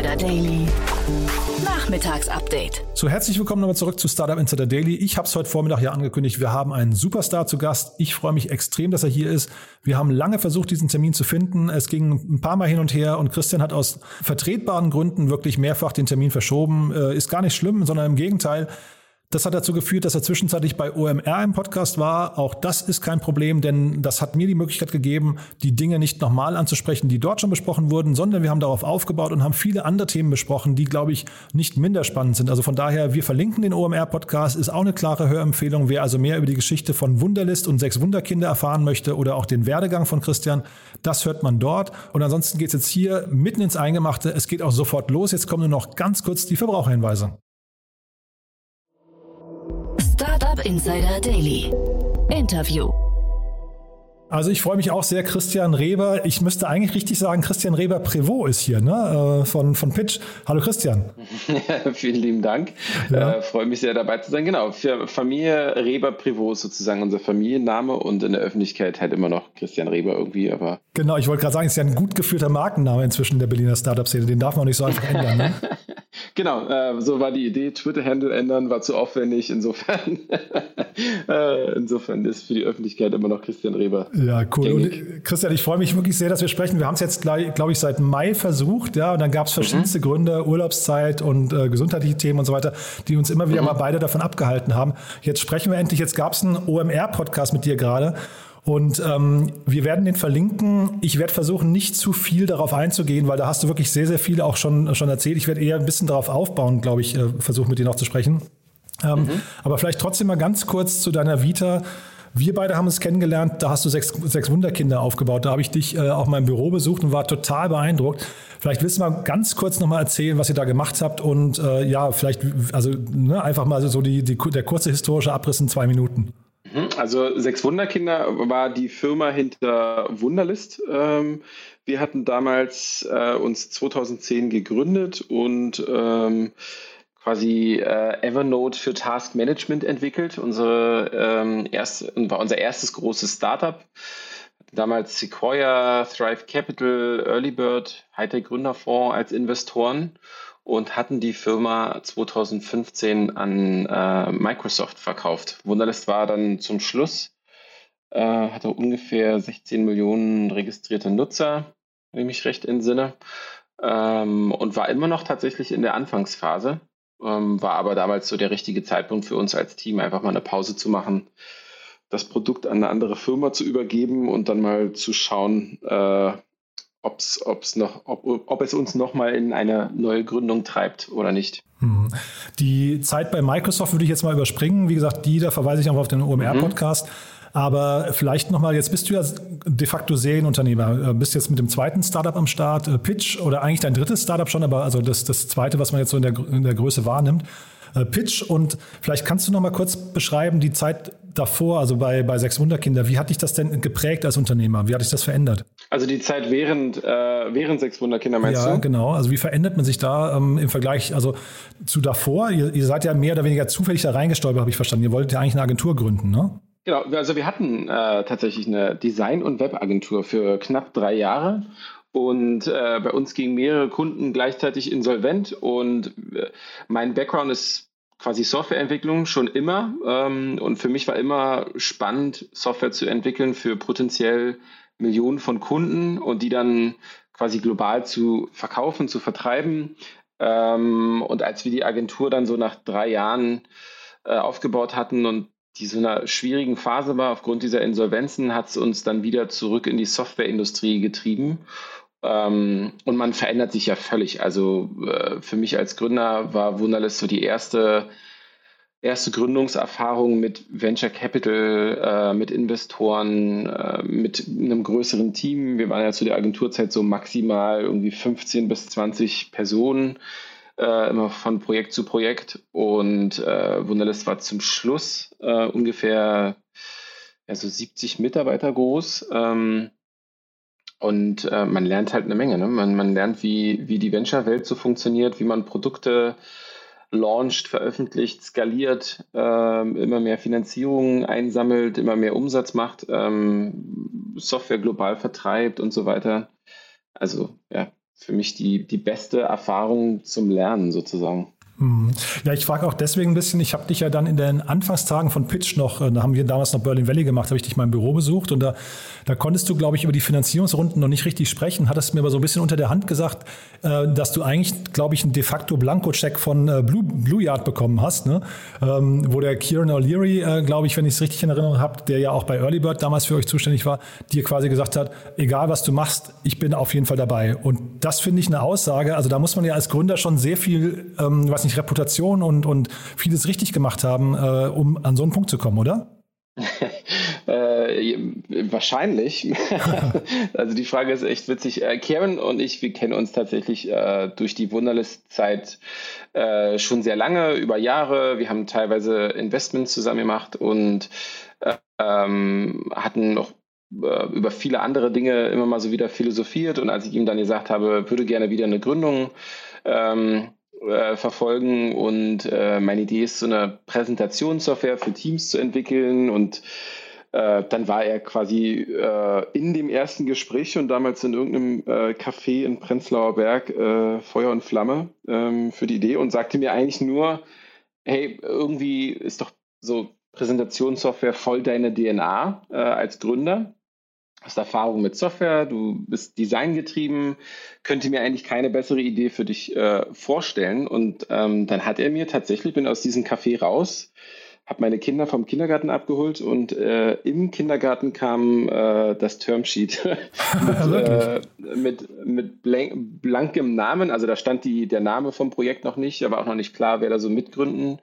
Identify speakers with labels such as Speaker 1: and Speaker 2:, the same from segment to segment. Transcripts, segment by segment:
Speaker 1: Insider Daily. Nachmittagsupdate.
Speaker 2: So, herzlich willkommen nochmal zurück zu Startup Insider Daily. Ich habe es heute Vormittag ja angekündigt, wir haben einen Superstar zu Gast. Ich freue mich extrem, dass er hier ist. Wir haben lange versucht, diesen Termin zu finden. Es ging ein paar Mal hin und her und Christian hat aus vertretbaren Gründen wirklich mehrfach den Termin verschoben. Äh, ist gar nicht schlimm, sondern im Gegenteil. Das hat dazu geführt, dass er zwischenzeitlich bei OMR im Podcast war. Auch das ist kein Problem, denn das hat mir die Möglichkeit gegeben, die Dinge nicht nochmal anzusprechen, die dort schon besprochen wurden, sondern wir haben darauf aufgebaut und haben viele andere Themen besprochen, die, glaube ich, nicht minder spannend sind. Also von daher, wir verlinken den OMR-Podcast, ist auch eine klare Hörempfehlung. Wer also mehr über die Geschichte von Wunderlist und sechs Wunderkinder erfahren möchte oder auch den Werdegang von Christian, das hört man dort. Und ansonsten geht es jetzt hier mitten ins Eingemachte. Es geht auch sofort los. Jetzt kommen nur noch ganz kurz die Verbraucherhinweise.
Speaker 1: Startup Insider Daily. Interview.
Speaker 2: Also ich freue mich auch sehr, Christian Reber. Ich müsste eigentlich richtig sagen, Christian Reber Prevot ist hier, ne? Äh, von, von Pitch. Hallo Christian.
Speaker 3: Vielen lieben Dank. Ja. Äh, freue mich sehr dabei zu sein. Genau, für Familie Reber Prevot ist sozusagen unser Familienname und in der Öffentlichkeit halt immer noch Christian Reber irgendwie, aber.
Speaker 2: Genau, ich wollte gerade sagen, es ist ja ein gut geführter Markenname inzwischen in der Berliner Startup-Szene. Den darf man auch nicht so einfach ändern. Ne?
Speaker 3: genau, äh, so war die Idee. Twitter-Handle ändern war zu aufwendig. Insofern, äh, insofern ist für die Öffentlichkeit immer noch Christian Reber.
Speaker 2: Ja, cool. Und äh, Christian, ich freue mich wirklich sehr, dass wir sprechen. Wir haben es jetzt, glaube ich, seit Mai versucht, ja, und dann gab es verschiedenste mhm. Gründe, Urlaubszeit und äh, gesundheitliche Themen und so weiter, die uns immer wieder mhm. mal beide davon abgehalten haben. Jetzt sprechen wir endlich. Jetzt gab es einen OMR-Podcast mit dir gerade. Und ähm, wir werden den verlinken. Ich werde versuchen, nicht zu viel darauf einzugehen, weil da hast du wirklich sehr, sehr viel auch schon, schon erzählt. Ich werde eher ein bisschen darauf aufbauen, glaube ich, äh, versuchen mit dir noch zu sprechen. Ähm, mhm. Aber vielleicht trotzdem mal ganz kurz zu deiner Vita. Wir beide haben uns kennengelernt, da hast du sechs, sechs Wunderkinder aufgebaut. Da habe ich dich äh, auch mal im Büro besucht und war total beeindruckt. Vielleicht willst du mal ganz kurz nochmal erzählen, was ihr da gemacht habt und äh, ja, vielleicht, also ne, einfach mal so die, die, der kurze historische Abriss in zwei Minuten.
Speaker 3: Mhm, also Sechs Wunderkinder war die Firma hinter Wunderlist. Ähm, wir hatten damals äh, uns 2010 gegründet und ähm, quasi äh, Evernote für Task Management entwickelt. Unsere, ähm, erste, war unser erstes großes Startup. Damals Sequoia, Thrive Capital, Earlybird, Hightech Gründerfonds als Investoren und hatten die Firma 2015 an äh, Microsoft verkauft. Wunderlist war dann zum Schluss, äh, hatte ungefähr 16 Millionen registrierte Nutzer, wenn ich mich recht entsinne, ähm, und war immer noch tatsächlich in der Anfangsphase. Ähm, war aber damals so der richtige Zeitpunkt für uns als Team, einfach mal eine Pause zu machen, das Produkt an eine andere Firma zu übergeben und dann mal zu schauen, äh, ob's, ob's noch, ob, ob es uns nochmal in eine neue Gründung treibt oder nicht.
Speaker 2: Mhm. Die Zeit bei Microsoft würde ich jetzt mal überspringen. Wie gesagt, die, da verweise ich einfach auf den OMR-Podcast. Mhm. Aber vielleicht nochmal, jetzt bist du ja de facto Serienunternehmer, äh, bist jetzt mit dem zweiten Startup am Start, äh, Pitch oder eigentlich dein drittes Startup schon, aber also das, das zweite, was man jetzt so in der, in der Größe wahrnimmt. Äh, Pitch und vielleicht kannst du nochmal kurz beschreiben, die Zeit davor, also bei, bei Sechs Wunderkinder, wie hat dich das denn geprägt als Unternehmer? Wie hat dich das verändert?
Speaker 3: Also die Zeit während, äh, während Sechs Wunderkinder meinst
Speaker 2: ja,
Speaker 3: du?
Speaker 2: Ja, genau. Also wie verändert man sich da ähm, im Vergleich, also zu davor? Ihr, ihr seid ja mehr oder weniger zufällig da reingestolpert, habe ich verstanden. Ihr wolltet ja eigentlich eine Agentur gründen, ne?
Speaker 3: Genau, also wir hatten äh, tatsächlich eine Design- und Webagentur für knapp drei Jahre und äh, bei uns gingen mehrere Kunden gleichzeitig insolvent und äh, mein Background ist quasi Softwareentwicklung schon immer ähm, und für mich war immer spannend, Software zu entwickeln für potenziell Millionen von Kunden und die dann quasi global zu verkaufen, zu vertreiben. Ähm, und als wir die Agentur dann so nach drei Jahren äh, aufgebaut hatten und die so einer schwierigen Phase war. Aufgrund dieser Insolvenzen hat es uns dann wieder zurück in die Softwareindustrie getrieben. Ähm, und man verändert sich ja völlig. Also äh, für mich als Gründer war Wunderlist so die erste, erste Gründungserfahrung mit Venture Capital, äh, mit Investoren, äh, mit einem größeren Team. Wir waren ja zu der Agenturzeit so maximal irgendwie 15 bis 20 Personen äh, immer von Projekt zu Projekt. Und äh, Wunderlist war zum Schluss äh, ungefähr ja, so 70 Mitarbeiter groß. Ähm, und äh, man lernt halt eine Menge. Ne? Man, man lernt, wie, wie die Venture-Welt so funktioniert, wie man Produkte launcht, veröffentlicht, skaliert, ähm, immer mehr Finanzierung einsammelt, immer mehr Umsatz macht, ähm, Software global vertreibt und so weiter. Also ja, für mich die, die beste Erfahrung zum Lernen sozusagen.
Speaker 2: Mhm. Ja, ich frage auch deswegen ein bisschen, ich habe dich ja dann in den Anfangstagen von Pitch noch, äh, da haben wir damals noch Berlin Valley gemacht, habe ich dich mal im Büro besucht und da, da konntest du, glaube ich, über die Finanzierungsrunden noch nicht richtig sprechen, hattest mir aber so ein bisschen unter der Hand gesagt, äh, dass du eigentlich, glaube ich, einen de facto Blanko-Check von äh, Blue, Blue Yard bekommen hast, ne? Ähm, wo der Kieran O'Leary, glaube ich, wenn ich es richtig in Erinnerung habe, der ja auch bei Early Bird damals für euch zuständig war, dir quasi gesagt hat, egal was du machst, ich bin auf jeden Fall dabei. Und das finde ich eine Aussage, also da muss man ja als Gründer schon sehr viel, ähm, was nicht nicht Reputation und, und vieles richtig gemacht haben, äh, um an so einen Punkt zu kommen, oder?
Speaker 3: äh, wahrscheinlich. also die Frage ist echt witzig. Äh, Karen und ich, wir kennen uns tatsächlich äh, durch die Wunderlist-Zeit äh, schon sehr lange, über Jahre. Wir haben teilweise Investments zusammen gemacht und äh, ähm, hatten noch äh, über viele andere Dinge immer mal so wieder philosophiert. Und als ich ihm dann gesagt habe, würde gerne wieder eine Gründung ähm, äh, verfolgen und äh, meine Idee ist, so eine Präsentationssoftware für Teams zu entwickeln und äh, dann war er quasi äh, in dem ersten Gespräch und damals in irgendeinem äh, Café in Prenzlauer Berg Feuer und Flamme ähm, für die Idee und sagte mir eigentlich nur, hey, irgendwie ist doch so Präsentationssoftware voll deine DNA als Gründer hast Erfahrung mit Software, du bist designgetrieben, könnte mir eigentlich keine bessere Idee für dich äh, vorstellen. Und ähm, dann hat er mir tatsächlich, bin aus diesem Café raus, habe meine Kinder vom Kindergarten abgeholt und äh, im Kindergarten kam äh, das Termsheet mit, äh, mit, mit blank, blankem Namen. Also da stand die, der Name vom Projekt noch nicht, aber auch noch nicht klar, wer da so mitgründen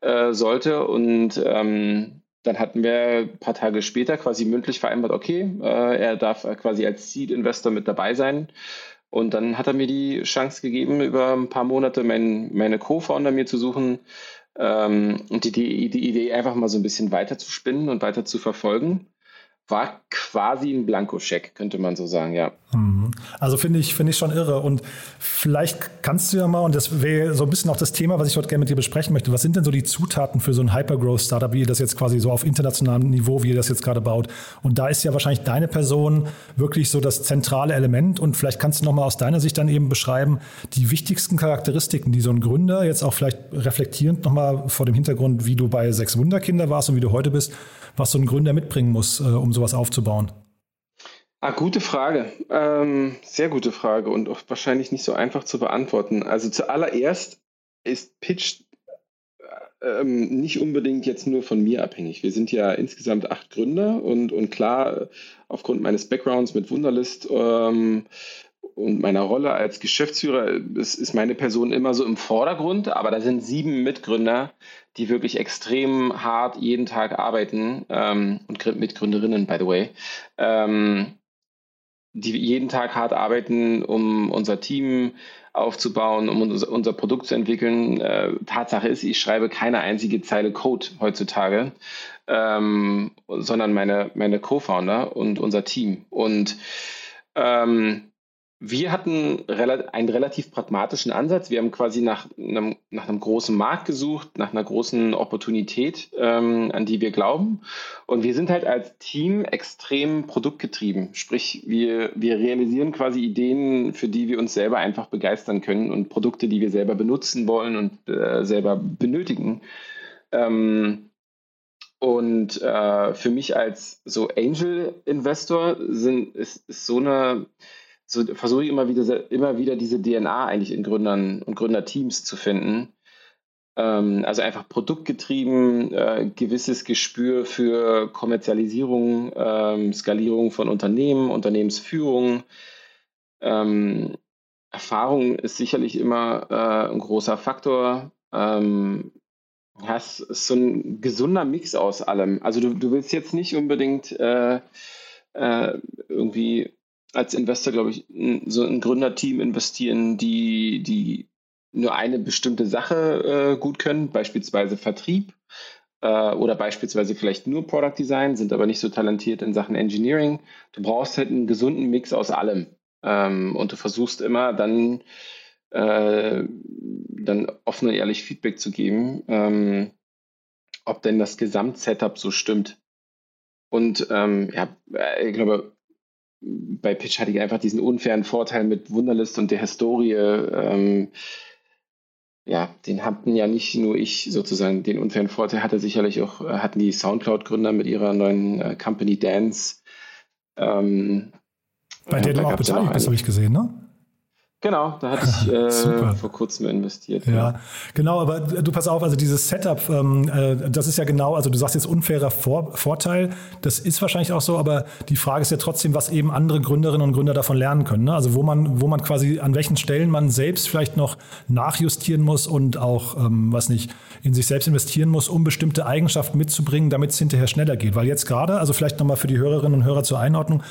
Speaker 3: äh, sollte. Und ähm, dann hatten wir ein paar Tage später quasi mündlich vereinbart, okay, äh, er darf quasi als Seed-Investor mit dabei sein. Und dann hat er mir die Chance gegeben, über ein paar Monate mein, meine Co-Founder mir zu suchen ähm, und die, die, die Idee einfach mal so ein bisschen weiter zu spinnen und weiter zu verfolgen war quasi ein Blankoscheck, könnte man so sagen, ja.
Speaker 2: Mhm. Also finde ich, finde ich schon irre. Und vielleicht kannst du ja mal, und das wäre so ein bisschen auch das Thema, was ich heute gerne mit dir besprechen möchte. Was sind denn so die Zutaten für so ein Hypergrowth-Startup, wie ihr das jetzt quasi so auf internationalem Niveau, wie ihr das jetzt gerade baut? Und da ist ja wahrscheinlich deine Person wirklich so das zentrale Element. Und vielleicht kannst du nochmal aus deiner Sicht dann eben beschreiben, die wichtigsten Charakteristiken, die so ein Gründer jetzt auch vielleicht reflektierend nochmal vor dem Hintergrund, wie du bei Sechs Wunderkinder warst und wie du heute bist, was so ein Gründer mitbringen muss, äh, um sowas aufzubauen?
Speaker 3: Ah, gute Frage. Ähm, sehr gute Frage und auch wahrscheinlich nicht so einfach zu beantworten. Also zuallererst ist Pitch äh, ähm, nicht unbedingt jetzt nur von mir abhängig. Wir sind ja insgesamt acht Gründer und, und klar, aufgrund meines Backgrounds mit Wunderlist ähm, und meiner Rolle als Geschäftsführer ist, ist meine Person immer so im Vordergrund, aber da sind sieben Mitgründer, die wirklich extrem hart jeden Tag arbeiten ähm, und Mitgründerinnen, by the way, ähm, die jeden Tag hart arbeiten, um unser Team aufzubauen, um unser, unser Produkt zu entwickeln. Äh, Tatsache ist, ich schreibe keine einzige Zeile Code heutzutage, ähm, sondern meine, meine Co-Founder und unser Team. Und ähm, wir hatten einen relativ pragmatischen Ansatz. Wir haben quasi nach einem, nach einem großen Markt gesucht, nach einer großen Opportunität, ähm, an die wir glauben. Und wir sind halt als Team extrem produktgetrieben. Sprich, wir, wir realisieren quasi Ideen, für die wir uns selber einfach begeistern können und Produkte, die wir selber benutzen wollen und äh, selber benötigen. Ähm, und äh, für mich als so Angel-Investor ist, ist so eine so versuche ich immer wieder, immer wieder diese DNA eigentlich in Gründern und Gründerteams zu finden. Ähm, also einfach produktgetrieben, äh, gewisses Gespür für Kommerzialisierung, ähm, Skalierung von Unternehmen, Unternehmensführung. Ähm, Erfahrung ist sicherlich immer äh, ein großer Faktor. Ähm, ist so ein gesunder Mix aus allem. Also du, du willst jetzt nicht unbedingt äh, äh, irgendwie als Investor, glaube ich, so ein Gründerteam investieren, die, die nur eine bestimmte Sache äh, gut können, beispielsweise Vertrieb äh, oder beispielsweise vielleicht nur Product Design, sind aber nicht so talentiert in Sachen Engineering. Du brauchst halt einen gesunden Mix aus allem. Ähm, und du versuchst immer dann, äh, dann offen und ehrlich Feedback zu geben, ähm, ob denn das Gesamtsetup so stimmt. Und ähm, ja, ich glaube, bei Pitch hatte ich einfach diesen unfairen Vorteil mit Wunderlist und der Historie. Ähm, ja, den hatten ja nicht nur ich sozusagen, den unfairen Vorteil hatte sicherlich auch, äh, hatten die Soundcloud-Gründer mit ihrer neuen äh, Company Dance.
Speaker 2: Ähm, Bei der du auch beteiligt bist, habe ich gesehen, ne?
Speaker 3: Genau, da hatte ich äh, vor kurzem investiert.
Speaker 2: Ja. ja. genau, aber du pass auf, also dieses Setup, ähm, äh, das ist ja genau, also du sagst jetzt unfairer Vor Vorteil, das ist wahrscheinlich auch so, aber die Frage ist ja trotzdem, was eben andere Gründerinnen und Gründer davon lernen können. Ne? Also wo man, wo man quasi, an welchen Stellen man selbst vielleicht noch nachjustieren muss und auch, ähm, was nicht, in sich selbst investieren muss, um bestimmte Eigenschaften mitzubringen, damit es hinterher schneller geht. Weil jetzt gerade, also vielleicht nochmal für die Hörerinnen und Hörer zur Einordnung,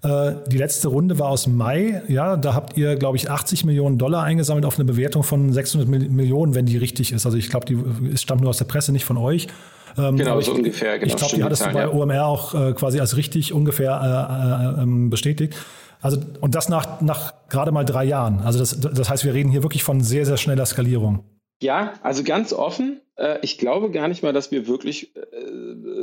Speaker 2: die letzte Runde war aus Mai. Ja, da habt ihr, glaube ich, 80 Millionen Dollar eingesammelt auf eine Bewertung von 600 Millionen, wenn die richtig ist. Also ich glaube, die es stammt nur aus der Presse, nicht von euch.
Speaker 3: Ähm, genau, so ungefähr.
Speaker 2: Genau, ich glaube, die hattest du bei ja. OMR auch äh, quasi als richtig ungefähr äh, äh, ähm, bestätigt. Also, und das nach, nach gerade mal drei Jahren. Also das, das heißt, wir reden hier wirklich von sehr, sehr schneller Skalierung.
Speaker 3: Ja, also ganz offen. Äh, ich glaube gar nicht mal, dass wir wirklich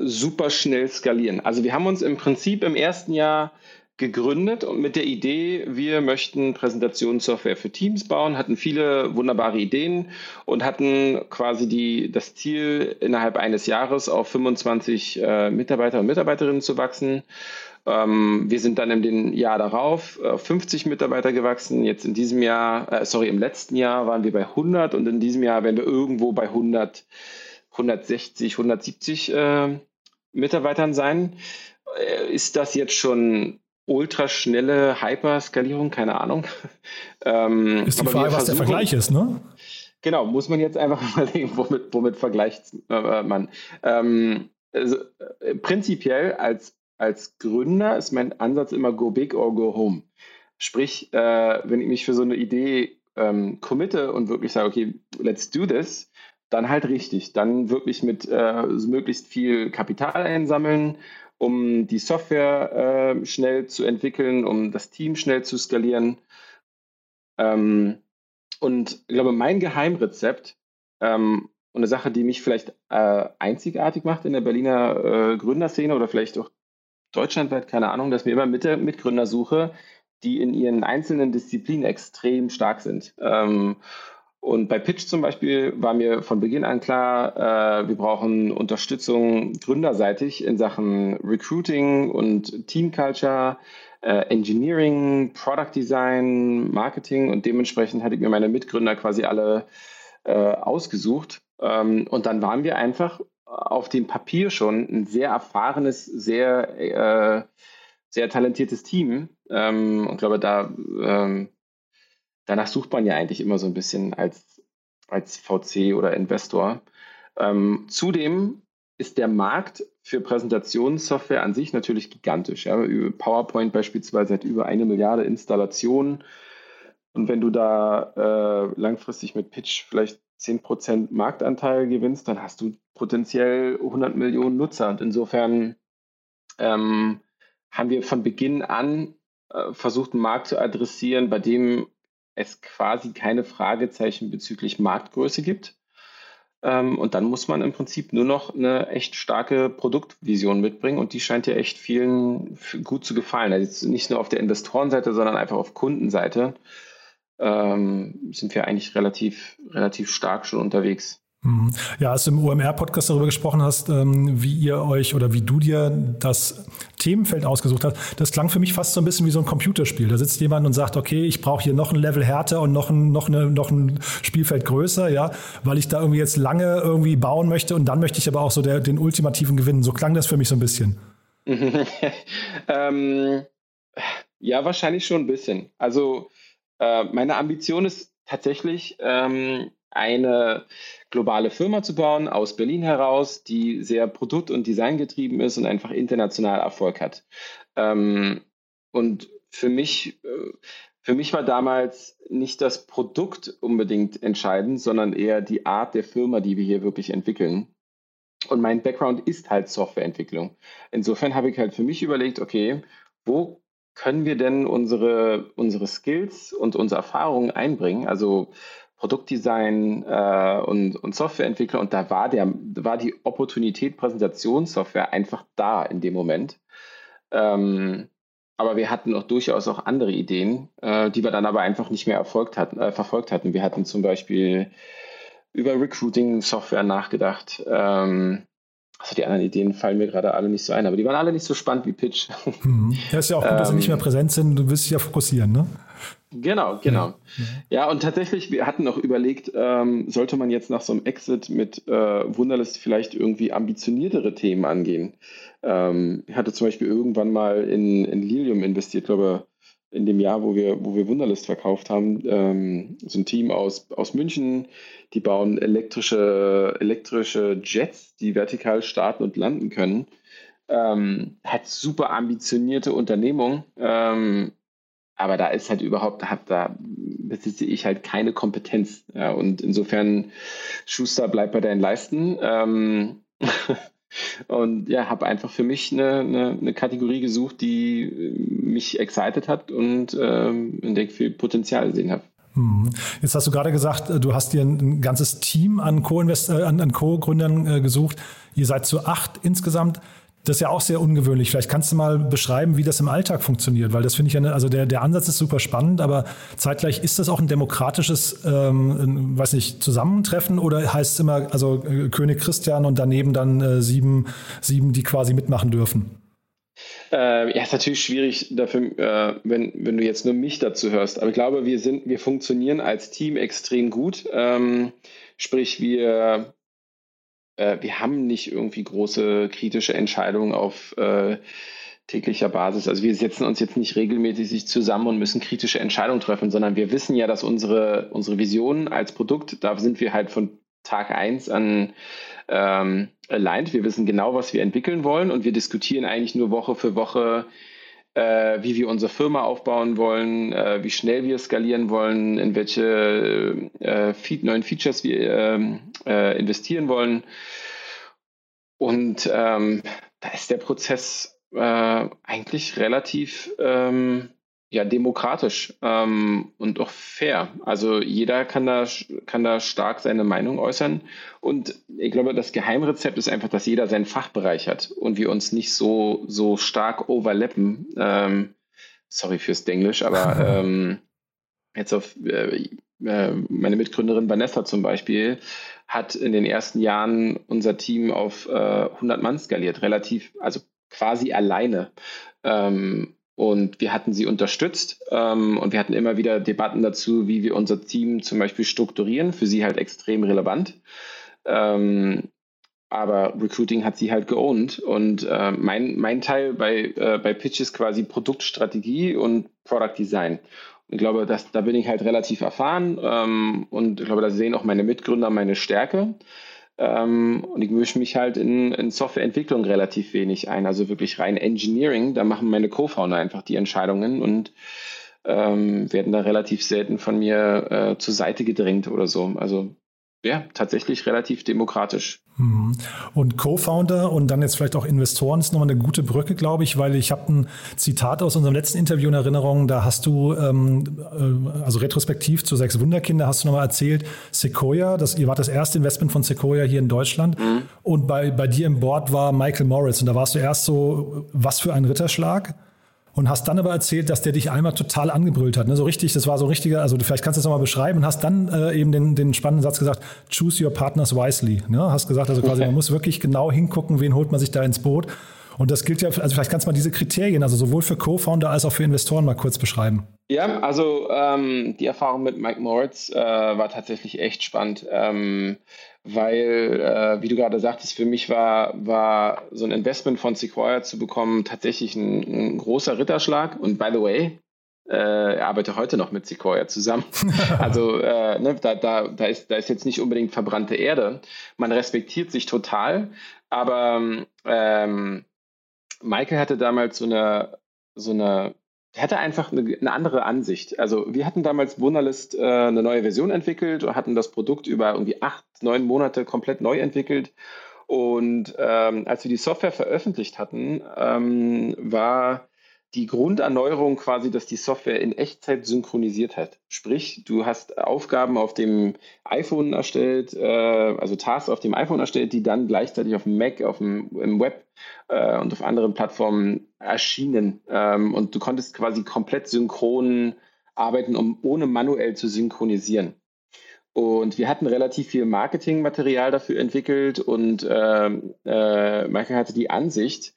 Speaker 3: super schnell skalieren. Also wir haben uns im Prinzip im ersten Jahr gegründet und mit der Idee, wir möchten Präsentationssoftware für Teams bauen, hatten viele wunderbare Ideen und hatten quasi die, das Ziel, innerhalb eines Jahres auf 25 äh, Mitarbeiter und Mitarbeiterinnen zu wachsen. Ähm, wir sind dann im Jahr darauf auf 50 Mitarbeiter gewachsen. Jetzt in diesem Jahr, äh, sorry, im letzten Jahr waren wir bei 100 und in diesem Jahr werden wir irgendwo bei 100, 160, 170 äh, Mitarbeitern sein. Äh, ist das jetzt schon ultraschnelle Hyperskalierung, keine Ahnung.
Speaker 2: Ähm, ist die Frage, was der Vergleich ist, ne?
Speaker 3: Genau, muss man jetzt einfach überlegen, womit, womit vergleicht äh, man. Ähm, also, äh, prinzipiell als, als Gründer ist mein Ansatz immer go big or go home. Sprich, äh, wenn ich mich für so eine Idee ähm, committe und wirklich sage, okay, let's do this, dann halt richtig. Dann wirklich mit äh, möglichst viel Kapital einsammeln um die Software äh, schnell zu entwickeln, um das Team schnell zu skalieren. Ähm, und ich glaube, mein Geheimrezept ähm, und eine Sache, die mich vielleicht äh, einzigartig macht in der Berliner äh, Gründerszene oder vielleicht auch deutschlandweit, keine Ahnung, dass mir immer mit Mitgründer suche, die in ihren einzelnen Disziplinen extrem stark sind. Ähm, und bei Pitch zum Beispiel war mir von Beginn an klar, äh, wir brauchen Unterstützung gründerseitig in Sachen Recruiting und Team Culture, äh, Engineering, Product Design, Marketing und dementsprechend hatte ich mir meine Mitgründer quasi alle äh, ausgesucht. Ähm, und dann waren wir einfach auf dem Papier schon ein sehr erfahrenes, sehr, äh, sehr talentiertes Team. Ähm, und glaube, da ähm, danach sucht man ja eigentlich immer so ein bisschen als, als VC oder Investor. Ähm, zudem ist der Markt für Präsentationssoftware an sich natürlich gigantisch. Ja. PowerPoint beispielsweise hat über eine Milliarde Installationen. Und wenn du da äh, langfristig mit Pitch vielleicht 10% Marktanteil gewinnst, dann hast du potenziell 100 Millionen Nutzer. Und insofern ähm, haben wir von Beginn an äh, versucht, einen Markt zu adressieren, bei dem es quasi keine Fragezeichen bezüglich Marktgröße gibt. Ähm, und dann muss man im Prinzip nur noch eine echt starke Produktvision mitbringen und die scheint ja echt vielen gut zu gefallen. Also nicht nur auf der Investorenseite, sondern einfach auf Kundenseite ähm, sind wir eigentlich relativ, relativ stark schon unterwegs.
Speaker 2: Mhm. Ja, als du im OMR-Podcast darüber gesprochen hast, ähm, wie ihr euch oder wie du dir das Themenfeld ausgesucht hast, das klang für mich fast so ein bisschen wie so ein Computerspiel. Da sitzt jemand und sagt, okay, ich brauche hier noch ein Level härter und noch ein, noch, eine, noch ein Spielfeld größer, ja, weil ich da irgendwie jetzt lange irgendwie bauen möchte und dann möchte ich aber auch so der, den ultimativen gewinnen. So klang das für mich so ein bisschen.
Speaker 3: ähm, ja, wahrscheinlich schon ein bisschen. Also äh, meine Ambition ist tatsächlich, ähm, eine globale Firma zu bauen aus Berlin heraus, die sehr produkt- und designgetrieben ist und einfach international Erfolg hat. Ähm, und für mich, äh, für mich war damals nicht das Produkt unbedingt entscheidend, sondern eher die Art der Firma, die wir hier wirklich entwickeln. Und mein Background ist halt Softwareentwicklung. Insofern habe ich halt für mich überlegt, okay, wo können wir denn unsere, unsere Skills und unsere Erfahrungen einbringen? Also Produktdesign äh, und, und Softwareentwickler und da war der, war die Opportunität Präsentationssoftware einfach da in dem Moment. Ähm, aber wir hatten auch durchaus auch andere Ideen, äh, die wir dann aber einfach nicht mehr erfolgt hatten, äh, verfolgt hatten. Wir hatten zum Beispiel über Recruiting-Software nachgedacht. Ähm, also die anderen Ideen fallen mir gerade alle nicht so ein, aber die waren alle nicht so spannend wie Pitch.
Speaker 2: Hm. Ja, ist ja auch gut, dass sie nicht mehr ähm, präsent sind. Du willst dich ja fokussieren, ne?
Speaker 3: Genau, genau. Ja, ja. und tatsächlich, wir hatten auch überlegt, ähm, sollte man jetzt nach so einem Exit mit äh, Wunderlist vielleicht irgendwie ambitioniertere Themen angehen. Ähm, ich hatte zum Beispiel irgendwann mal in, in Lilium investiert, glaube in dem Jahr, wo wir, wo wir Wunderlist verkauft haben, ähm, so ein Team aus, aus München, die bauen elektrische, elektrische Jets, die vertikal starten und landen können. Ähm, hat super ambitionierte Unternehmung, ähm, aber da ist halt überhaupt, da, da besitze ich halt keine Kompetenz. Ja, und insofern, Schuster, bleib bei deinen Leisten. Ähm, und ja, habe einfach für mich eine, eine, eine, Kategorie gesucht, die mich excited hat und ähm, in der ich viel Potenzial gesehen habe.
Speaker 2: Hm. Jetzt hast du gerade gesagt, äh, du hast dir ein ganzes Team an Co-Gründern äh, Co äh, gesucht. Ihr seid zu acht insgesamt. Das ist ja auch sehr ungewöhnlich. Vielleicht kannst du mal beschreiben, wie das im Alltag funktioniert, weil das finde ich ja, also der, der Ansatz ist super spannend, aber zeitgleich ist das auch ein demokratisches, ähm, weiß nicht, Zusammentreffen oder heißt es immer, also äh, König Christian und daneben dann äh, sieben, sieben, die quasi mitmachen dürfen?
Speaker 3: Äh, ja, ist natürlich schwierig dafür, äh, wenn, wenn du jetzt nur mich dazu hörst. Aber ich glaube, wir sind, wir funktionieren als Team extrem gut. Ähm, sprich, wir äh, wir haben nicht irgendwie große kritische Entscheidungen auf äh, täglicher Basis. Also wir setzen uns jetzt nicht regelmäßig zusammen und müssen kritische Entscheidungen treffen, sondern wir wissen ja, dass unsere, unsere Vision als Produkt, da sind wir halt von Tag eins an ähm, aligned. Wir wissen genau, was wir entwickeln wollen und wir diskutieren eigentlich nur Woche für Woche, äh, wie wir unsere Firma aufbauen wollen, äh, wie schnell wir skalieren wollen, in welche äh, neuen Features wir ähm, äh, investieren wollen. Und ähm, da ist der Prozess äh, eigentlich relativ ähm, ja, demokratisch ähm, und auch fair. Also jeder kann da, kann da stark seine Meinung äußern. Und ich glaube, das Geheimrezept ist einfach, dass jeder seinen Fachbereich hat und wir uns nicht so, so stark overlappen. Ähm, sorry fürs Denglisch, aber ähm, jetzt auf äh, äh, meine Mitgründerin Vanessa zum Beispiel hat in den ersten Jahren unser Team auf äh, 100 Mann skaliert, relativ, also quasi alleine. Ähm, und wir hatten sie unterstützt ähm, und wir hatten immer wieder Debatten dazu, wie wir unser Team zum Beispiel strukturieren. Für sie halt extrem relevant. Ähm, aber Recruiting hat sie halt geowned. Und äh, mein, mein Teil bei, äh, bei Pitch ist quasi Produktstrategie und Product Design. Ich glaube, dass, da bin ich halt relativ erfahren ähm, und ich glaube, da sehen auch meine Mitgründer meine Stärke. Ähm, und ich mische mich halt in, in, Softwareentwicklung relativ wenig ein, also wirklich rein Engineering. Da machen meine Co-Founder einfach die Entscheidungen und ähm, werden da relativ selten von mir äh, zur Seite gedrängt oder so. Also ja, tatsächlich relativ demokratisch.
Speaker 2: Mhm. Und Co-Founder und dann jetzt vielleicht auch Investoren ist nochmal eine gute Brücke, glaube ich, weil ich habe ein Zitat aus unserem letzten Interview in Erinnerung, da hast du, ähm, äh, also retrospektiv zu sechs Wunderkinder, hast du nochmal erzählt, Sequoia, das, ihr wart das erste Investment von Sequoia hier in Deutschland mhm. und bei, bei dir im Board war Michael Morris und da warst du erst so, was für ein Ritterschlag? Und hast dann aber erzählt, dass der dich einmal total angebrüllt hat. Ne? So richtig, das war so richtiger, also vielleicht kannst du das nochmal beschreiben und hast dann äh, eben den, den spannenden Satz gesagt, choose your partners wisely. Ne? Hast gesagt, also quasi, man muss wirklich genau hingucken, wen holt man sich da ins Boot. Und das gilt ja, also vielleicht kannst du mal diese Kriterien, also sowohl für Co-Founder als auch für Investoren mal kurz beschreiben.
Speaker 3: Ja, also ähm, die Erfahrung mit Mike Moritz äh, war tatsächlich echt spannend. Ähm, weil, äh, wie du gerade sagtest, für mich war, war so ein Investment von Sequoia zu bekommen tatsächlich ein, ein großer Ritterschlag. Und by the way, äh, arbeitet heute noch mit Sequoia zusammen. also äh, ne, da, da, da, ist, da ist jetzt nicht unbedingt verbrannte Erde. Man respektiert sich total, aber ähm, Michael hatte damals so eine, so eine der hatte einfach eine, eine, andere Ansicht. Also wir hatten damals Wunderlist äh, eine neue Version entwickelt und hatten das Produkt über irgendwie acht, neun Monate komplett neu entwickelt. Und ähm, als wir die Software veröffentlicht hatten, ähm, war die Grunderneuerung quasi, dass die Software in Echtzeit synchronisiert hat. Sprich, du hast Aufgaben auf dem iPhone erstellt, äh, also Tasks auf dem iPhone erstellt, die dann gleichzeitig auf dem Mac, auf dem im Web äh, und auf anderen Plattformen erschienen. Ähm, und du konntest quasi komplett synchron arbeiten, um ohne manuell zu synchronisieren. Und wir hatten relativ viel Marketingmaterial dafür entwickelt und äh, äh, Michael hatte die Ansicht,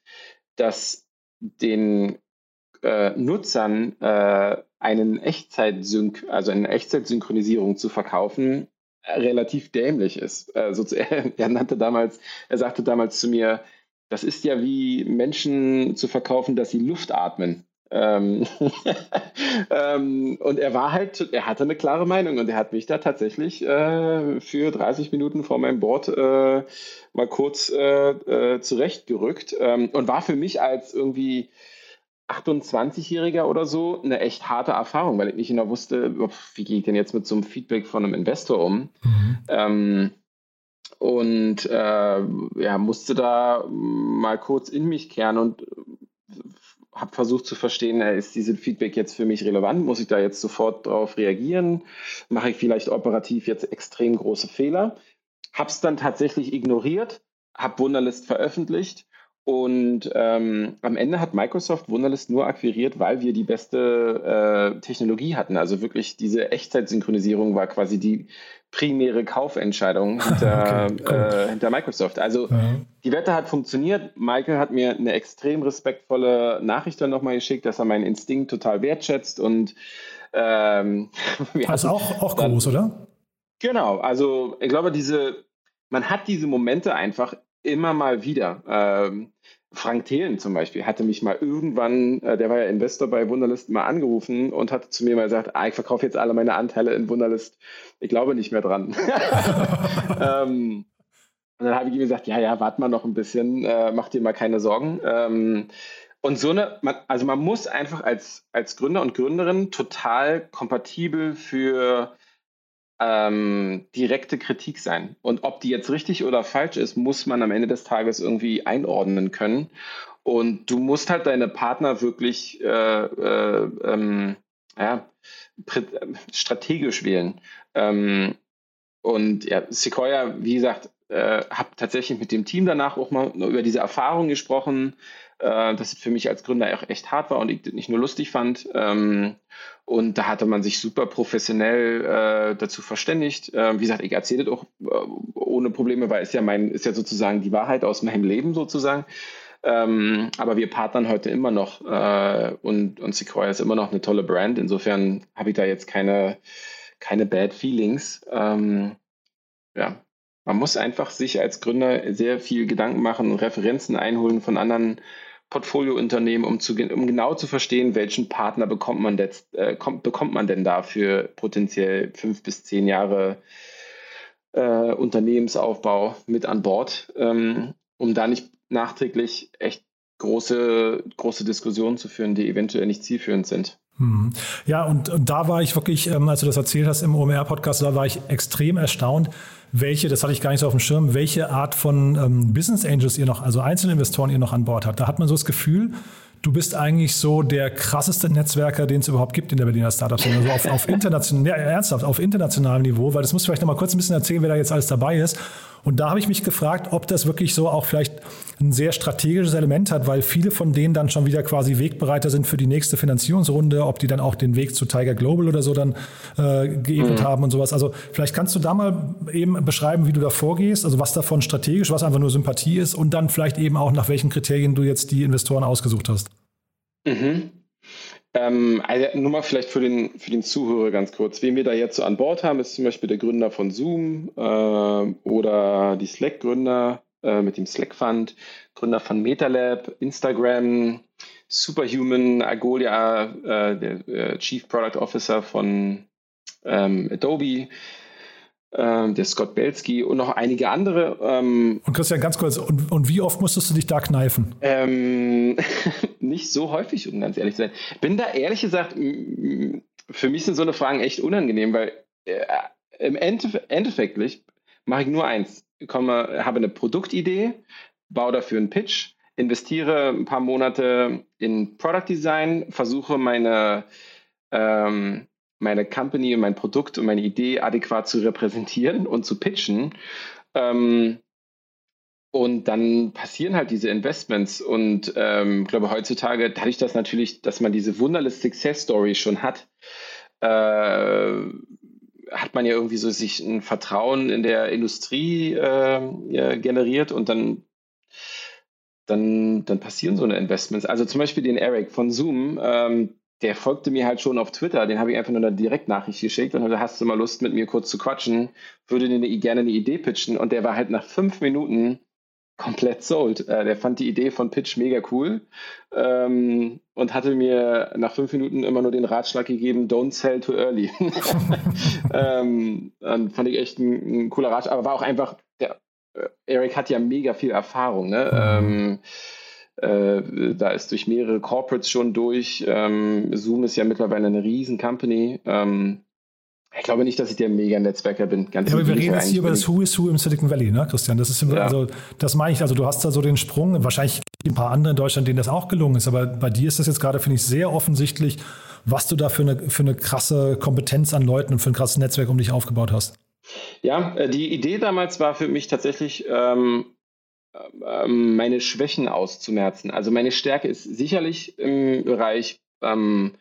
Speaker 3: dass den äh, Nutzern äh, einen Echtzeit-Sync, also eine Echtzeit-Synchronisierung zu verkaufen, äh, relativ dämlich ist. Also, er, er nannte damals, er sagte damals zu mir, das ist ja wie Menschen zu verkaufen, dass sie Luft atmen. Ähm, ähm, und er war halt, er hatte eine klare Meinung und er hat mich da tatsächlich äh, für 30 Minuten vor meinem Board äh, mal kurz äh, äh zurechtgerückt ähm, und war für mich als irgendwie 28-Jähriger oder so eine echt harte Erfahrung, weil ich nicht genau wusste, wie gehe ich denn jetzt mit so einem Feedback von einem Investor um. Mhm. Ähm, und äh, ja, musste da mal kurz in mich kehren und habe versucht zu verstehen, äh, ist dieses Feedback jetzt für mich relevant? Muss ich da jetzt sofort darauf reagieren? Mache ich vielleicht operativ jetzt extrem große Fehler? Habe es dann tatsächlich ignoriert, habe Wunderlist veröffentlicht und ähm, am Ende hat Microsoft Wunderlist nur akquiriert, weil wir die beste äh, Technologie hatten. Also wirklich diese Echtzeit-Synchronisierung war quasi die primäre Kaufentscheidung hinter, okay, cool. äh, hinter Microsoft. Also ja. die Wette hat funktioniert. Michael hat mir eine extrem respektvolle Nachricht dann nochmal geschickt, dass er meinen Instinkt total wertschätzt und ähm,
Speaker 2: also auch, auch dann, groß, oder?
Speaker 3: Genau, also ich glaube, diese, man hat diese Momente einfach immer mal wieder. Ähm, Frank Thelen zum Beispiel hatte mich mal irgendwann, äh, der war ja Investor bei Wunderlist, mal angerufen und hat zu mir mal gesagt, ah, ich verkaufe jetzt alle meine Anteile in Wunderlist. Ich glaube nicht mehr dran. ähm, und dann habe ich ihm gesagt, ja, ja, warte mal noch ein bisschen, äh, mach dir mal keine Sorgen. Ähm, und so eine, man, also man muss einfach als, als Gründer und Gründerin total kompatibel für ähm, direkte Kritik sein. Und ob die jetzt richtig oder falsch ist, muss man am Ende des Tages irgendwie einordnen können. Und du musst halt deine Partner wirklich äh, äh, ähm, ja, strategisch wählen. Ähm, und ja, Sequoia, wie gesagt, äh, habe tatsächlich mit dem Team danach auch mal über diese Erfahrung gesprochen, äh, dass es für mich als Gründer auch echt hart war und ich das nicht nur lustig fand. Ähm, und da hatte man sich super professionell äh, dazu verständigt. Äh, wie gesagt, ich erzähle das auch äh, ohne Probleme, weil es ja mein, ist ja sozusagen die Wahrheit aus meinem Leben sozusagen. Ähm, aber wir partnern heute immer noch äh, und, und Sequoia ist immer noch eine tolle Brand. Insofern habe ich da jetzt keine, keine Bad Feelings. Ähm, ja, man muss einfach sich als Gründer sehr viel Gedanken machen und Referenzen einholen von anderen Portfoliounternehmen, um, um genau zu verstehen, welchen Partner bekommt man, jetzt, äh, kommt, bekommt man denn da für potenziell fünf bis zehn Jahre äh, Unternehmensaufbau mit an Bord, ähm, um da nicht nachträglich echt große, große Diskussionen zu führen, die eventuell nicht zielführend sind.
Speaker 2: Hm. Ja, und, und da war ich wirklich, ähm, als du das erzählt hast im OMR-Podcast, da war ich extrem erstaunt, welche, das hatte ich gar nicht so auf dem Schirm, welche Art von ähm, Business Angels ihr noch, also Einzelinvestoren ihr noch an Bord habt. Da hat man so das Gefühl, du bist eigentlich so der krasseste Netzwerker, den es überhaupt gibt in der Berliner Startup-Szene. Also auf, auf international, ja, ernsthaft, auf internationalem Niveau, weil das musst du vielleicht noch mal kurz ein bisschen erzählen, wer da jetzt alles dabei ist. Und da habe ich mich gefragt, ob das wirklich so auch vielleicht ein sehr strategisches Element hat, weil viele von denen dann schon wieder quasi Wegbereiter sind für die nächste Finanzierungsrunde, ob die dann auch den Weg zu Tiger Global oder so dann äh, geebnet mhm. haben und sowas. Also vielleicht kannst du da mal eben beschreiben, wie du da vorgehst, also was davon strategisch, was einfach nur Sympathie ist und dann vielleicht eben auch nach welchen Kriterien du jetzt die Investoren ausgesucht hast.
Speaker 3: Mhm. Ähm, also nur mal vielleicht für den, für den Zuhörer ganz kurz. Wen wir da jetzt so an Bord haben, ist zum Beispiel der Gründer von Zoom äh, oder die Slack-Gründer äh, mit dem Slack Fund, Gründer von MetaLab, Instagram, Superhuman, Agolia, äh, der äh, Chief Product Officer von ähm, Adobe, ähm, der Scott Belsky und noch einige andere.
Speaker 2: Ähm, und Christian, ganz kurz, und, und, wie oft musstest du dich da kneifen?
Speaker 3: Ähm, nicht so häufig, um ganz ehrlich zu sein. Bin da ehrlich gesagt, für mich sind so eine Fragen echt unangenehm, weil äh, im Endeffekt mache ich nur eins. Ich komme, habe eine Produktidee, baue dafür einen Pitch, investiere ein paar Monate in Product Design, versuche meine, ähm, meine Company und mein Produkt und meine Idee adäquat zu repräsentieren und zu pitchen. Ähm, und dann passieren halt diese Investments. Und ähm, glaube heutzutage, dadurch, dass natürlich, dass man diese Wunderless Success Story schon hat, äh, hat man ja irgendwie so sich ein Vertrauen in der Industrie äh, generiert und dann, dann, dann passieren so eine Investments. Also zum Beispiel den Eric von Zoom, ähm, der folgte mir halt schon auf Twitter, den habe ich einfach nur eine Direktnachricht geschickt und hatte, hast du mal Lust, mit mir kurz zu quatschen, würde dir gerne eine Idee pitchen. Und der war halt nach fünf Minuten komplett sold. Äh, der fand die Idee von Pitch mega cool ähm, und hatte mir nach fünf Minuten immer nur den Ratschlag gegeben, don't sell too early. ähm, dann fand ich echt ein, ein, cooler Ratschlag, aber war auch einfach, der, äh, Eric hat ja mega viel Erfahrung. Ne? Mhm. Ähm, äh, da ist durch mehrere Corporates schon durch. Ähm, Zoom ist ja mittlerweile eine riesen Company. Ich glaube nicht, dass ich der Mega-Netzwerker bin.
Speaker 2: Ganz ja, aber wir reden jetzt hier über das Who is Who im Silicon Valley, ne, Christian? Das ist, ja. also, das meine ich, also du hast da so den Sprung, wahrscheinlich ein paar andere in Deutschland, denen das auch gelungen ist, aber bei dir ist das jetzt gerade, finde ich, sehr offensichtlich, was du da für eine, für eine krasse Kompetenz an Leuten und für ein krasses Netzwerk um dich aufgebaut hast.
Speaker 3: Ja, äh, die Idee damals war für mich tatsächlich, ähm, ähm, meine Schwächen auszumerzen. Also meine Stärke ist sicherlich im Bereich ähm,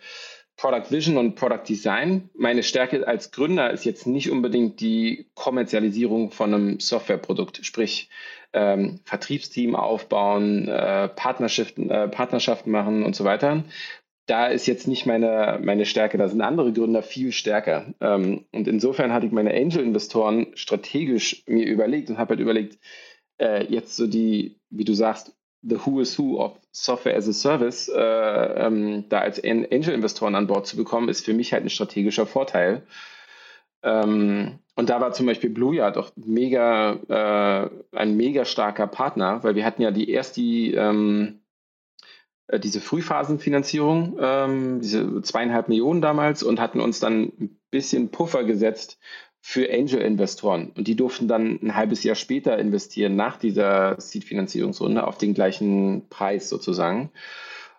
Speaker 3: Product Vision und Product Design. Meine Stärke als Gründer ist jetzt nicht unbedingt die Kommerzialisierung von einem Softwareprodukt, sprich ähm, Vertriebsteam aufbauen, äh, Partnerschaften, äh, Partnerschaften machen und so weiter. Da ist jetzt nicht meine, meine Stärke, da sind andere Gründer viel stärker. Ähm, und insofern hatte ich meine Angel-Investoren strategisch mir überlegt und habe halt überlegt, äh, jetzt so die, wie du sagst, the who is who of Software as a Service äh, ähm, da als Angel-Investoren an Bord zu bekommen, ist für mich halt ein strategischer Vorteil. Ähm, und da war zum Beispiel Blue Yard auch mega, äh, ein mega starker Partner, weil wir hatten ja die erst die, ähm, äh, diese Frühphasenfinanzierung, ähm, diese zweieinhalb Millionen damals und hatten uns dann ein bisschen Puffer gesetzt für Angel-Investoren. Und die durften dann ein halbes Jahr später investieren, nach dieser Seed-Finanzierungsrunde, auf den gleichen Preis sozusagen.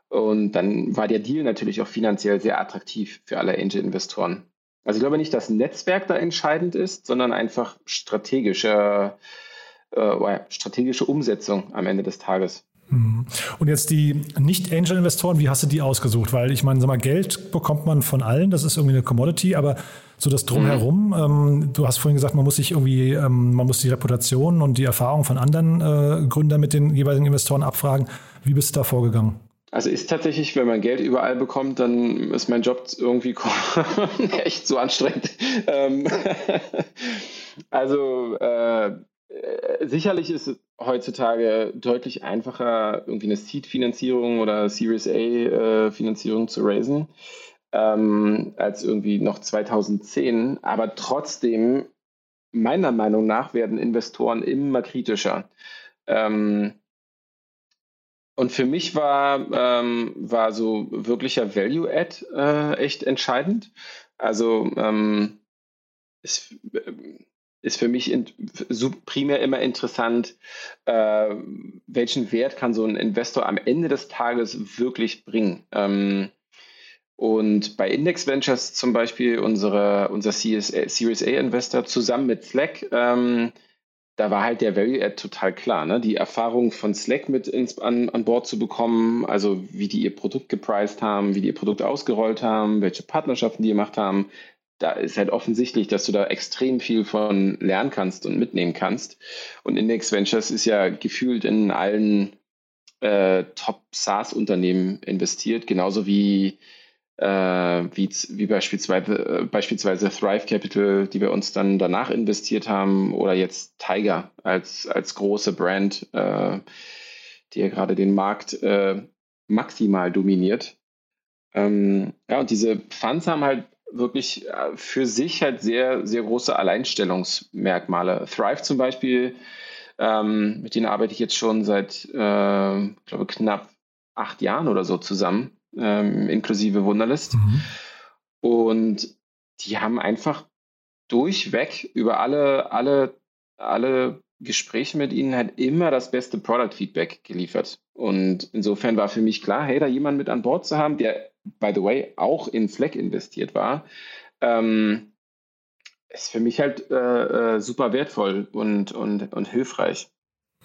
Speaker 3: Und dann war der Deal natürlich auch finanziell sehr attraktiv für alle Angel-Investoren. Also ich glaube nicht, dass Netzwerk da entscheidend ist, sondern einfach strategische, äh, strategische Umsetzung am Ende des Tages.
Speaker 2: Mhm. Und jetzt die Nicht-Angel-Investoren, wie hast du die ausgesucht? Weil ich meine, sag mal, Geld bekommt man von allen, das ist irgendwie eine Commodity, aber so das Drumherum, mhm. ähm, du hast vorhin gesagt, man muss sich irgendwie, ähm, man muss die Reputation und die Erfahrung von anderen äh, Gründern mit den jeweiligen Investoren abfragen. Wie bist du da vorgegangen?
Speaker 3: Also ist tatsächlich, wenn man Geld überall bekommt, dann ist mein Job irgendwie echt so anstrengend. Ähm, also äh, sicherlich ist es heutzutage deutlich einfacher, irgendwie eine Seed-Finanzierung oder Series A-Finanzierung äh, zu raisen ähm, als irgendwie noch 2010. Aber trotzdem, meiner Meinung nach, werden Investoren immer kritischer. Ähm, und für mich war, ähm, war so wirklicher Value-Add äh, echt entscheidend. Also ähm, es äh, ist für mich in, primär immer interessant, äh, welchen Wert kann so ein Investor am Ende des Tages wirklich bringen. Ähm, und bei Index Ventures zum Beispiel, unsere, unser CSA, Series A Investor zusammen mit Slack, ähm, da war halt der Value Add total klar. Ne? Die Erfahrung von Slack mit ins, an, an Bord zu bekommen, also wie die ihr Produkt gepriced haben, wie die ihr Produkt ausgerollt haben, welche Partnerschaften die gemacht haben, da ist halt offensichtlich, dass du da extrem viel von lernen kannst und mitnehmen kannst. Und Index Ventures ist ja gefühlt in allen äh, Top SaaS-Unternehmen investiert, genauso wie äh, wie, wie beispielsweise, äh, beispielsweise Thrive Capital, die wir uns dann danach investiert haben, oder jetzt Tiger als, als große Brand, äh, die ja gerade den Markt äh, maximal dominiert. Ähm, ja, und diese Funds haben halt wirklich äh, für sich halt sehr, sehr große Alleinstellungsmerkmale. Thrive zum Beispiel, ähm, mit denen arbeite ich jetzt schon seit, äh, glaube knapp acht Jahren oder so zusammen ähm, inklusive Wunderlist. Mhm. Und die haben einfach durchweg über alle, alle, alle Gespräche mit ihnen halt immer das beste Product Feedback geliefert. Und insofern war für mich klar, hey, da jemanden mit an Bord zu haben, der, by the way, auch in Slack investiert war, ähm, ist für mich halt äh, äh, super wertvoll und, und, und hilfreich.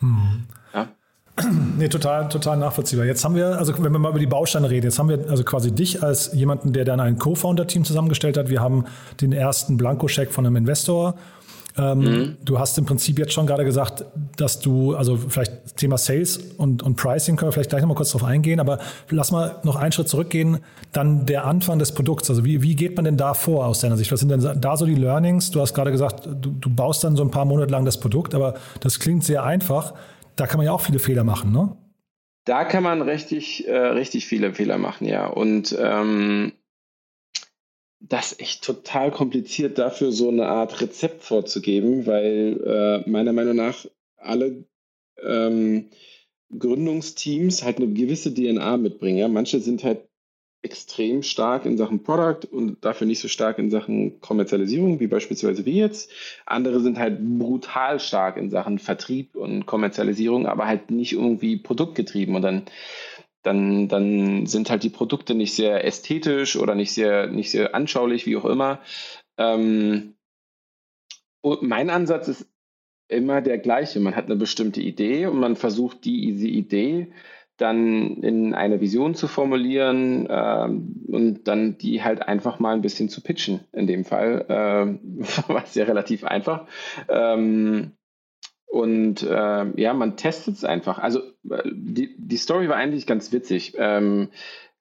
Speaker 3: Hm.
Speaker 2: Ja. Nee, total, total nachvollziehbar. Jetzt haben wir, also wenn wir mal über die Bausteine reden, jetzt haben wir also quasi dich als jemanden, der dann ein Co-Founder-Team zusammengestellt hat. Wir haben den ersten Blankoscheck von einem Investor. Ähm, mhm. Du hast im Prinzip jetzt schon gerade gesagt, dass du, also vielleicht Thema Sales und, und Pricing können wir vielleicht gleich nochmal kurz drauf eingehen, aber lass mal noch einen Schritt zurückgehen. Dann der Anfang des Produkts. Also wie, wie geht man denn da vor aus deiner Sicht? Was sind denn da so die Learnings? Du hast gerade gesagt, du, du baust dann so ein paar Monate lang das Produkt, aber das klingt sehr einfach. Da kann man ja auch viele Fehler machen, ne?
Speaker 3: Da kann man richtig, äh, richtig viele Fehler machen, ja. Und ähm, das ist echt total kompliziert, dafür so eine Art Rezept vorzugeben, weil äh, meiner Meinung nach alle ähm, Gründungsteams halt eine gewisse DNA mitbringen. Ja? Manche sind halt extrem stark in Sachen Product und dafür nicht so stark in Sachen Kommerzialisierung, wie beispielsweise wir jetzt. Andere sind halt brutal stark in Sachen Vertrieb und Kommerzialisierung, aber halt nicht irgendwie produktgetrieben. Und dann, dann, dann sind halt die Produkte nicht sehr ästhetisch oder nicht sehr, nicht sehr anschaulich, wie auch immer. Ähm, mein Ansatz ist immer der gleiche. Man hat eine bestimmte Idee und man versucht, die, diese Idee dann in eine Vision zu formulieren ähm, und dann die halt einfach mal ein bisschen zu pitchen in dem Fall. Ähm, war es ja relativ einfach. Ähm, und äh, ja, man testet es einfach. Also äh, die, die Story war eigentlich ganz witzig. Ähm,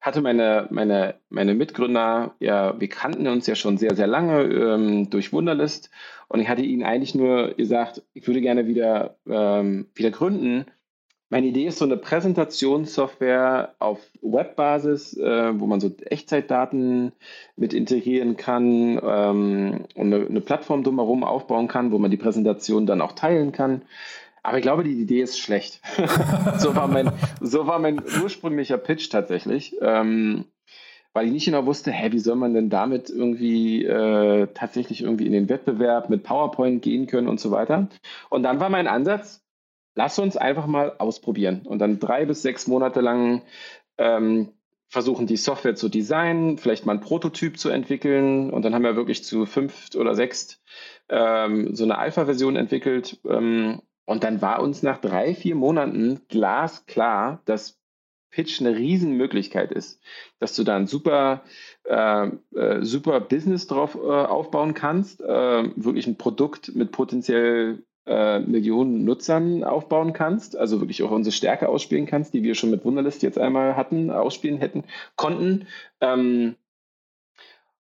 Speaker 3: hatte meine, meine, meine Mitgründer, ja, wir kannten uns ja schon sehr, sehr lange ähm, durch Wunderlist und ich hatte ihnen eigentlich nur gesagt, ich würde gerne wieder, ähm, wieder gründen meine Idee ist so eine Präsentationssoftware auf Webbasis, äh, wo man so Echtzeitdaten mit integrieren kann ähm, und eine, eine, Plattform drumherum aufbauen kann, wo man die Präsentation dann auch teilen kann. Aber ich glaube, die Idee ist schlecht. so, war mein, so war mein ursprünglicher Pitch tatsächlich. Ähm, weil ich nicht genau wusste, hä, wie soll man denn damit irgendwie äh, tatsächlich irgendwie in den Wettbewerb mit PowerPoint gehen können und so weiter. Und dann war mein Ansatz, lass uns einfach mal ausprobieren und dann drei bis sechs Monate lang ähm, versuchen, die Software zu designen, vielleicht mal ein Prototyp zu entwickeln und dann haben wir wirklich zu fünf oder sechs ähm, so eine Alpha-Version entwickelt. Ähm, und dann war uns nach drei, vier Monaten glasklar, dass Pitch eine Riesenmöglichkeit ist, dass du da ein super, äh, äh, super Business drauf äh, aufbauen kannst, äh, wirklich ein Produkt mit potenziell äh, Millionen Nutzern aufbauen kannst, also wirklich auch unsere Stärke ausspielen kannst, die wir schon mit Wunderlist jetzt einmal hatten, ausspielen hätten, konnten. Ähm,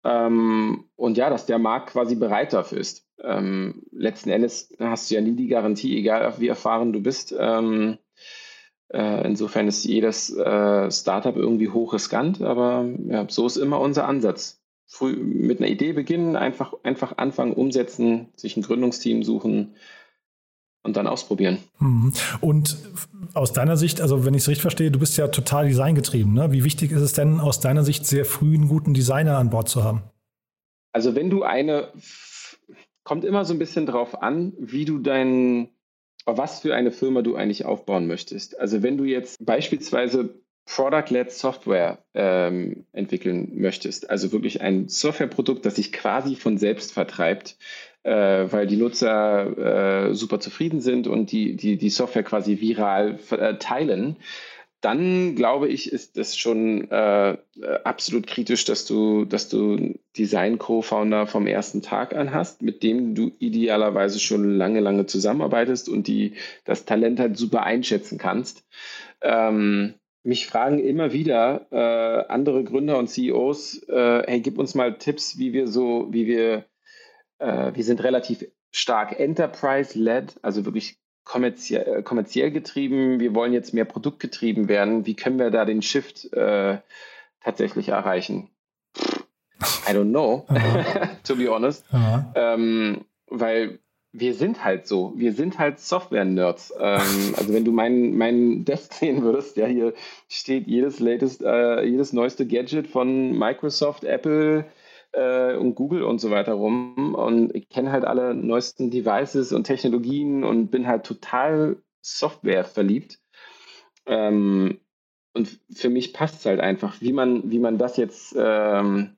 Speaker 3: ähm, und ja, dass der Markt quasi bereit dafür ist. Ähm, letzten Endes hast du ja nie die Garantie, egal wie erfahren du bist. Ähm, äh, insofern ist jedes äh, Startup irgendwie hochriskant, aber ja, so ist immer unser Ansatz. Früh mit einer Idee beginnen, einfach, einfach anfangen, umsetzen, sich ein Gründungsteam suchen, und dann ausprobieren.
Speaker 2: Mhm. Und aus deiner Sicht, also wenn ich es richtig verstehe, du bist ja total designgetrieben. Ne? Wie wichtig ist es denn aus deiner Sicht, sehr früh einen guten Designer an Bord zu haben?
Speaker 3: Also wenn du eine, kommt immer so ein bisschen drauf an, wie du dein, was für eine Firma du eigentlich aufbauen möchtest. Also wenn du jetzt beispielsweise Product-led Software ähm, entwickeln möchtest, also wirklich ein Softwareprodukt, das sich quasi von selbst vertreibt, äh, weil die Nutzer äh, super zufrieden sind und die, die, die Software quasi viral äh, teilen, dann glaube ich, ist es schon äh, absolut kritisch, dass du, dass du Design-Co-Founder vom ersten Tag an hast, mit dem du idealerweise schon lange, lange zusammenarbeitest und die das Talent halt super einschätzen kannst. Ähm, mich fragen immer wieder äh, andere Gründer und CEOs, äh, hey, gib uns mal Tipps, wie wir so, wie wir äh, wir sind relativ stark Enterprise-led, also wirklich kommerziell, äh, kommerziell getrieben. Wir wollen jetzt mehr produktgetrieben werden. Wie können wir da den Shift äh, tatsächlich erreichen? I don't know, to be honest. Ähm, weil wir sind halt so. Wir sind halt Software-Nerds. Ähm, also wenn du meinen mein Desk sehen würdest, ja, hier steht jedes latest, äh, jedes neueste Gadget von Microsoft, Apple, äh, und Google und so weiter rum und ich kenne halt alle neuesten Devices und Technologien und bin halt total Software verliebt. Ähm, und für mich passt es halt einfach, wie man, wie man das jetzt ähm,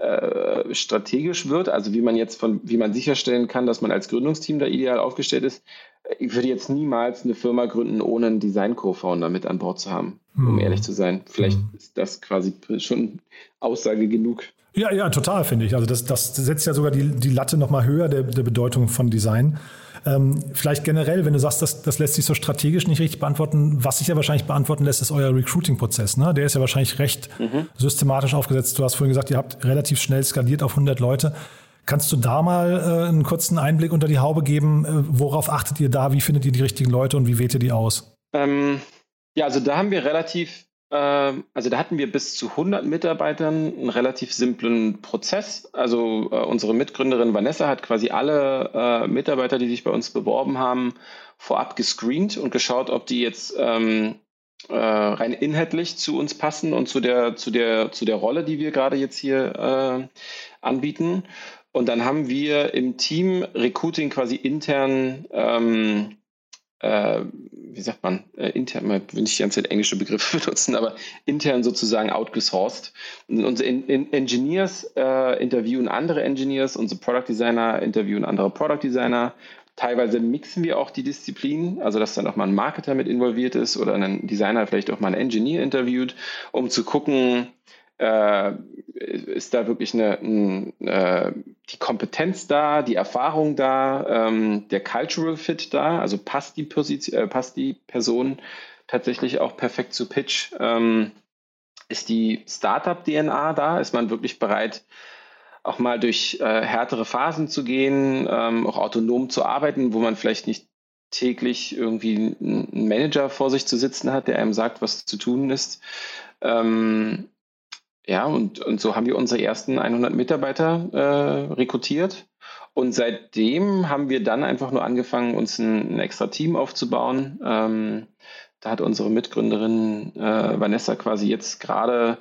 Speaker 3: äh, strategisch wird, also wie man jetzt von, wie man sicherstellen kann, dass man als Gründungsteam da ideal aufgestellt ist. Ich würde jetzt niemals eine Firma gründen, ohne einen Design-Co-Founder mit an Bord zu haben, hm. um ehrlich zu sein. Vielleicht hm. ist das quasi schon Aussage genug.
Speaker 2: Ja, ja, total, finde ich. Also das, das setzt ja sogar die, die Latte nochmal höher der, der Bedeutung von Design. Ähm, vielleicht generell, wenn du sagst, das, das lässt sich so strategisch nicht richtig beantworten, was sich ja wahrscheinlich beantworten lässt, ist euer Recruiting-Prozess. Ne? Der ist ja wahrscheinlich recht mhm. systematisch aufgesetzt. Du hast vorhin gesagt, ihr habt relativ schnell skaliert auf 100 Leute. Kannst du da mal äh, einen kurzen Einblick unter die Haube geben? Äh, worauf achtet ihr da? Wie findet ihr die richtigen Leute und wie wählt ihr die aus?
Speaker 3: Ähm, ja, also da haben wir relativ also da hatten wir bis zu 100 Mitarbeitern einen relativ simplen Prozess. Also äh, unsere Mitgründerin Vanessa hat quasi alle äh, Mitarbeiter, die sich bei uns beworben haben, vorab gescreent und geschaut, ob die jetzt ähm, äh, rein inhaltlich zu uns passen und zu der, zu der, zu der Rolle, die wir gerade jetzt hier äh, anbieten. Und dann haben wir im Team Recruiting quasi intern ähm, äh, wie sagt man, äh, intern, man will nicht die ganze Zeit englische Begriffe benutzen, aber intern sozusagen outgesourced. Und unsere in, in Engineers äh, interviewen andere Engineers, unsere Product Designer interviewen andere Product Designer. Teilweise mixen wir auch die Disziplinen, also dass dann auch mal ein Marketer mit involviert ist oder ein Designer vielleicht auch mal einen Engineer interviewt, um zu gucken, äh, ist da wirklich eine, eine, äh, die Kompetenz da, die Erfahrung da, ähm, der Cultural Fit da, also passt die, Position, äh, passt die Person tatsächlich auch perfekt zu Pitch, ähm, ist die Startup-DNA da, ist man wirklich bereit, auch mal durch äh, härtere Phasen zu gehen, ähm, auch autonom zu arbeiten, wo man vielleicht nicht täglich irgendwie einen Manager vor sich zu sitzen hat, der einem sagt, was zu tun ist. Ähm, ja, und, und so haben wir unsere ersten 100 Mitarbeiter äh, rekrutiert. Und seitdem haben wir dann einfach nur angefangen, uns ein, ein extra Team aufzubauen. Ähm, da hat unsere Mitgründerin äh, Vanessa quasi jetzt gerade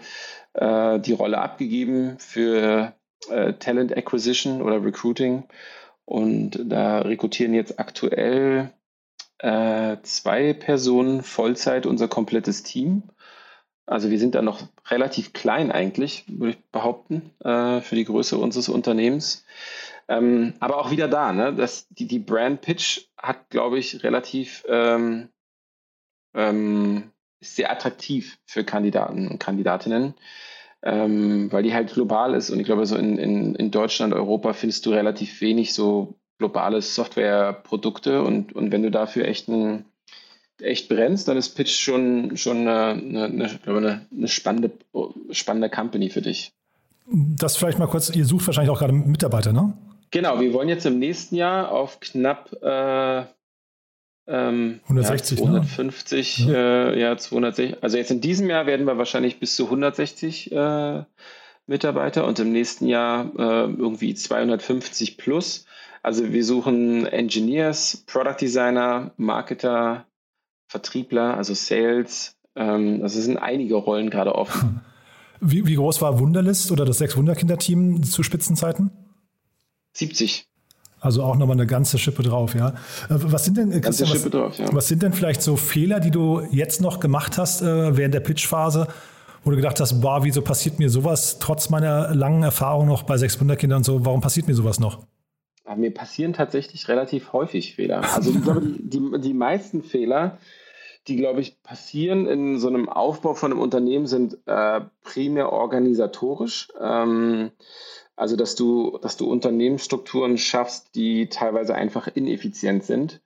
Speaker 3: äh, die Rolle abgegeben für äh, Talent Acquisition oder Recruiting. Und da rekrutieren jetzt aktuell äh, zwei Personen Vollzeit unser komplettes Team. Also wir sind da noch relativ klein eigentlich, würde ich behaupten, äh, für die Größe unseres Unternehmens. Ähm, aber auch wieder da, ne? Das, die, die Brand Pitch hat, glaube ich, relativ ähm, ähm, ist sehr attraktiv für Kandidaten und Kandidatinnen, ähm, weil die halt global ist. Und ich glaube, so in, in, in Deutschland, Europa findest du relativ wenig so globale Softwareprodukte. Und, und wenn du dafür echt ein echt brennst, dann ist Pitch schon, schon eine, eine, eine, eine spannende, spannende Company für dich.
Speaker 2: Das vielleicht mal kurz, ihr sucht wahrscheinlich auch gerade Mitarbeiter, ne?
Speaker 3: Genau, wir wollen jetzt im nächsten Jahr auf knapp äh,
Speaker 2: ähm, 160,
Speaker 3: ja, 250, ne? äh, ja, 260. Also jetzt in diesem Jahr werden wir wahrscheinlich bis zu 160 äh, Mitarbeiter und im nächsten Jahr äh, irgendwie 250 plus. Also wir suchen Engineers, Product Designer, Marketer, Vertriebler, also Sales. Ähm, also es sind einige Rollen gerade offen.
Speaker 2: Wie, wie groß war Wunderlist oder das Sechs-Wunder-Kinder-Team zu Spitzenzeiten?
Speaker 3: 70.
Speaker 2: Also auch nochmal eine ganze Schippe drauf, ja. Äh, was sind denn, Christian, was, drauf, ja. was, sind denn vielleicht so Fehler, die du jetzt noch gemacht hast äh, während der Pitch-Phase, wo du gedacht hast, boah, wieso passiert mir sowas trotz meiner langen Erfahrung noch bei sechs Wunderkindern und so, warum passiert mir sowas noch?
Speaker 3: Mir passieren tatsächlich relativ häufig Fehler. Also ich glaube, die, die, die meisten Fehler, die, glaube ich, passieren in so einem Aufbau von einem Unternehmen, sind äh, primär organisatorisch. Ähm, also, dass du, dass du Unternehmensstrukturen schaffst, die teilweise einfach ineffizient sind.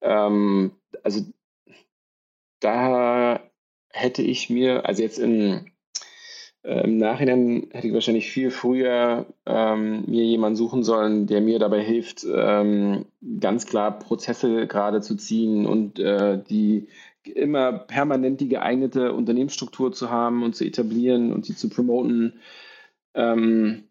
Speaker 3: Ähm, also, da hätte ich mir, also jetzt in, Im Nachhinein hätte ich wahrscheinlich viel früher ähm, mir jemanden suchen sollen, der mir dabei hilft, ähm, ganz klar Prozesse gerade zu ziehen und äh, die immer permanent die geeignete Unternehmensstruktur zu haben und zu etablieren und sie zu promoten. Ähm,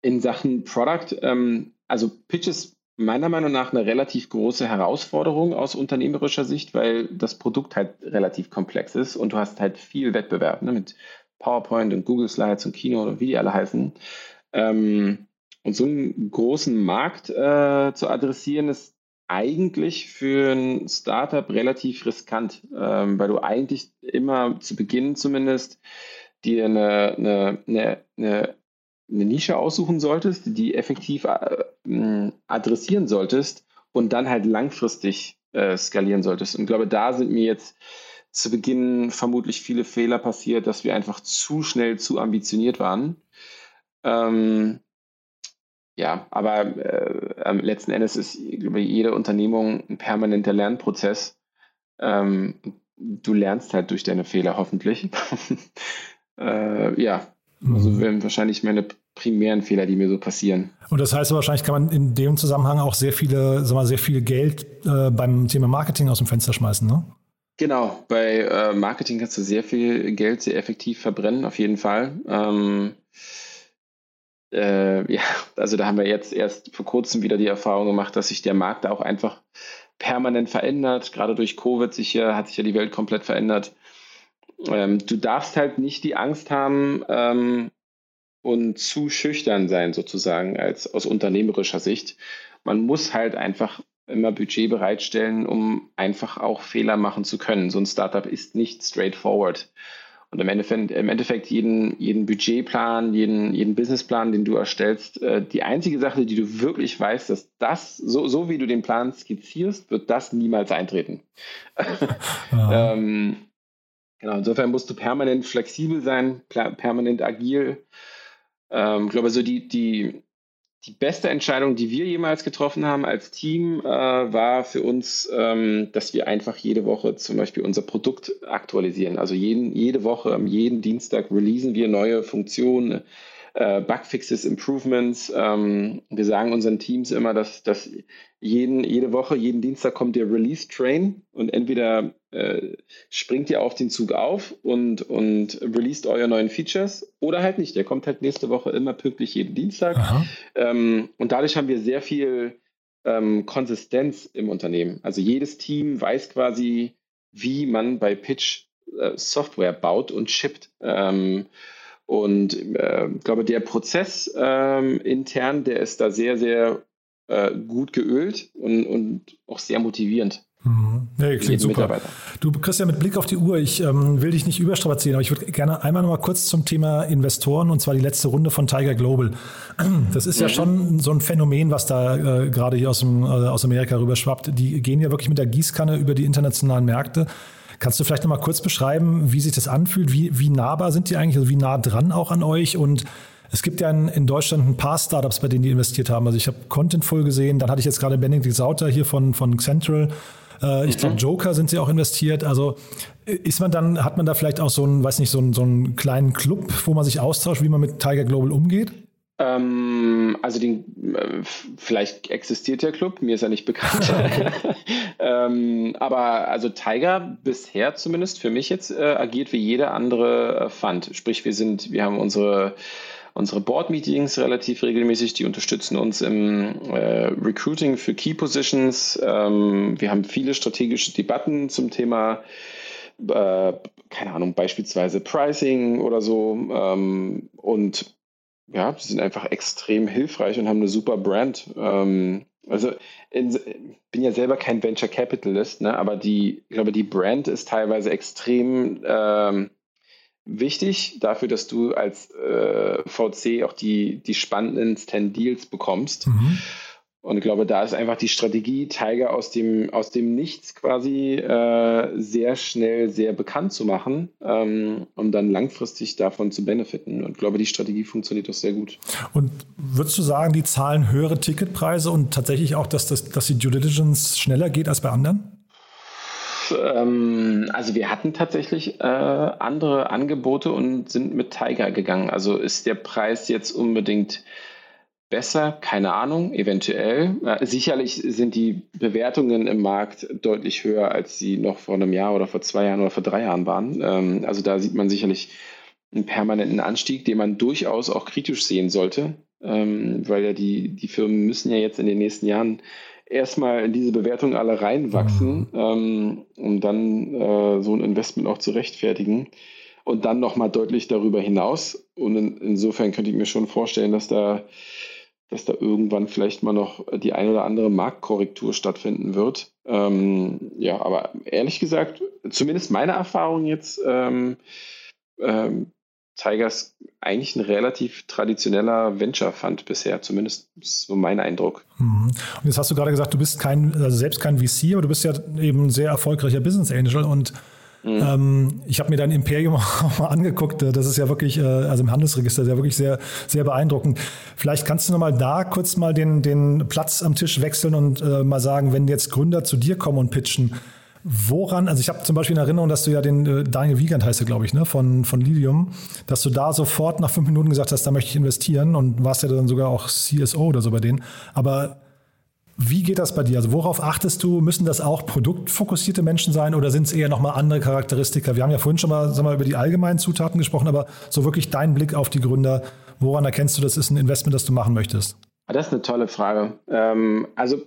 Speaker 3: in Sachen Product, ähm, also Pitch ist meiner Meinung nach eine relativ große Herausforderung aus unternehmerischer Sicht, weil das Produkt halt relativ komplex ist und du hast halt viel Wettbewerb ne, mit PowerPoint und Google Slides und Keynote und wie die alle heißen. Ähm, und so einen großen Markt äh, zu adressieren, ist eigentlich für ein Startup relativ riskant, ähm, weil du eigentlich immer zu Beginn zumindest dir eine, eine, eine, eine, eine Nische aussuchen solltest, die effektiv äh, adressieren solltest und dann halt langfristig äh, skalieren solltest. Und ich glaube, da sind mir jetzt zu Beginn vermutlich viele Fehler passiert, dass wir einfach zu schnell zu ambitioniert waren. Ähm, ja, aber äh, letzten Endes ist glaube ich, jede Unternehmung ein permanenter Lernprozess. Ähm, du lernst halt durch deine Fehler hoffentlich. äh, ja, also mhm. wären wahrscheinlich meine primären Fehler, die mir so passieren.
Speaker 2: Und das heißt, wahrscheinlich kann man in dem Zusammenhang auch sehr viele, sag mal, sehr viel Geld äh, beim Thema Marketing aus dem Fenster schmeißen, ne?
Speaker 3: Genau, bei äh, Marketing kannst du sehr viel Geld sehr effektiv verbrennen, auf jeden Fall. Ähm, äh, ja, also da haben wir jetzt erst vor kurzem wieder die Erfahrung gemacht, dass sich der Markt auch einfach permanent verändert. Gerade durch Covid sich ja, hat sich ja die Welt komplett verändert. Ähm, du darfst halt nicht die Angst haben ähm, und zu schüchtern sein, sozusagen, als aus unternehmerischer Sicht. Man muss halt einfach immer Budget bereitstellen, um einfach auch Fehler machen zu können. So ein Startup ist nicht straightforward. Und im Endeffekt, im Endeffekt jeden, jeden Budgetplan, jeden, jeden Businessplan, den du erstellst, äh, die einzige Sache, die du wirklich weißt, dass das, so, so wie du den Plan skizzierst, wird das niemals eintreten. ähm, genau, insofern musst du permanent flexibel sein, permanent agil. Ähm, ich glaube, so die, die, die beste Entscheidung, die wir jemals getroffen haben als Team, äh, war für uns, ähm, dass wir einfach jede Woche zum Beispiel unser Produkt aktualisieren. Also jeden, jede Woche, jeden Dienstag releasen wir neue Funktionen, äh, Bugfixes, Improvements. Ähm, wir sagen unseren Teams immer, dass, dass jeden, jede Woche, jeden Dienstag kommt der Release-Train und entweder äh, springt ihr auf den Zug auf und, und released eure neuen Features oder halt nicht. Der kommt halt nächste Woche immer pünktlich jeden Dienstag. Ähm, und dadurch haben wir sehr viel ähm, Konsistenz im Unternehmen. Also jedes Team weiß quasi, wie man bei Pitch äh, Software baut und shippt. Ähm, und äh, ich glaube, der Prozess ähm, intern, der ist da sehr, sehr äh, gut geölt und, und auch sehr motivierend.
Speaker 2: Mhm. Ja, klingt super. Du, Christian, mit Blick auf die Uhr, ich ähm, will dich nicht überstrapazieren, aber ich würde gerne einmal noch mal kurz zum Thema Investoren und zwar die letzte Runde von Tiger Global. Das ist mhm. ja schon so ein Phänomen, was da äh, gerade hier aus, dem, äh, aus Amerika rüberschwappt. Die gehen ja wirklich mit der Gießkanne über die internationalen Märkte. Kannst du vielleicht noch mal kurz beschreiben, wie sich das anfühlt? Wie, wie nahbar sind die eigentlich? Also wie nah dran auch an euch? Und es gibt ja in, in Deutschland ein paar Startups, bei denen die investiert haben. Also ich habe Contentful gesehen, dann hatte ich jetzt gerade Benedikt Sauter hier von, von Central. Äh, ich mhm. glaube, Joker sind sie auch investiert. Also äh, ist man dann, hat man da vielleicht auch so einen, weiß nicht, so einen, so einen kleinen Club, wo man sich austauscht, wie man mit Tiger Global umgeht?
Speaker 3: Ähm, also den, äh, vielleicht existiert der Club, mir ist er nicht bekannt. ähm, aber also Tiger bisher zumindest für mich jetzt äh, agiert wie jeder andere äh, Fund. Sprich, wir sind, wir haben unsere unsere Board-Meetings relativ regelmäßig, die unterstützen uns im äh, Recruiting für Key Positions. Ähm, wir haben viele strategische Debatten zum Thema äh, keine Ahnung, beispielsweise Pricing oder so. Ähm, und ja, sie sind einfach extrem hilfreich und haben eine super Brand. Ähm, also in, bin ja selber kein Venture Capitalist, ne, aber die, ich glaube, die Brand ist teilweise extrem ähm, wichtig dafür, dass du als äh, VC auch die, die spannendsten Deals bekommst. Mhm. Und ich glaube, da ist einfach die Strategie, Tiger aus dem, aus dem Nichts quasi äh, sehr schnell sehr bekannt zu machen, ähm, um dann langfristig davon zu benefiten. Und ich glaube, die Strategie funktioniert doch sehr gut.
Speaker 2: Und würdest du sagen, die zahlen höhere Ticketpreise und tatsächlich auch, dass, das, dass die Due Diligence schneller geht als bei anderen?
Speaker 3: Ähm, also wir hatten tatsächlich äh, andere Angebote und sind mit Tiger gegangen. Also ist der Preis jetzt unbedingt besser? Keine Ahnung, eventuell. Äh, sicherlich sind die Bewertungen im Markt deutlich höher, als sie noch vor einem Jahr oder vor zwei Jahren oder vor drei Jahren waren. Ähm, also da sieht man sicherlich einen permanenten Anstieg, den man durchaus auch kritisch sehen sollte, ähm, weil ja die, die Firmen müssen ja jetzt in den nächsten Jahren erstmal in diese Bewertung alle reinwachsen, ähm, um dann äh, so ein Investment auch zu rechtfertigen. und dann nochmal deutlich darüber hinaus. Und in, insofern könnte ich mir schon vorstellen, dass da, dass da irgendwann vielleicht mal noch die ein oder andere Marktkorrektur stattfinden wird. Ähm, ja, aber ehrlich gesagt, zumindest meine Erfahrung jetzt, ähm, ähm, Tigers eigentlich ein relativ traditioneller Venture Fund bisher, zumindest so mein Eindruck.
Speaker 2: Mhm. Und jetzt hast du gerade gesagt, du bist kein, also selbst kein VC, aber du bist ja eben ein sehr erfolgreicher Business Angel und Mhm. Ähm, ich habe mir dein Imperium auch mal angeguckt. Das ist ja wirklich, äh, also im Handelsregister, ja wirklich sehr, sehr beeindruckend. Vielleicht kannst du nochmal da kurz mal den, den Platz am Tisch wechseln und äh, mal sagen, wenn jetzt Gründer zu dir kommen und pitchen, Woran, also ich habe zum Beispiel in Erinnerung, dass du ja den äh, Daniel Wiegand heißt glaube ich, ne, von, von Lilium, dass du da sofort nach fünf Minuten gesagt hast, da möchte ich investieren und warst ja dann sogar auch CSO oder so bei denen. Aber wie geht das bei dir? Also worauf achtest du? Müssen das auch produktfokussierte Menschen sein oder sind es eher nochmal andere Charakteristika? Wir haben ja vorhin schon mal, wir, über die allgemeinen Zutaten gesprochen, aber so wirklich dein Blick auf die Gründer, woran erkennst du, das ist ein Investment, das du machen möchtest?
Speaker 3: Das ist eine tolle Frage. Ähm, also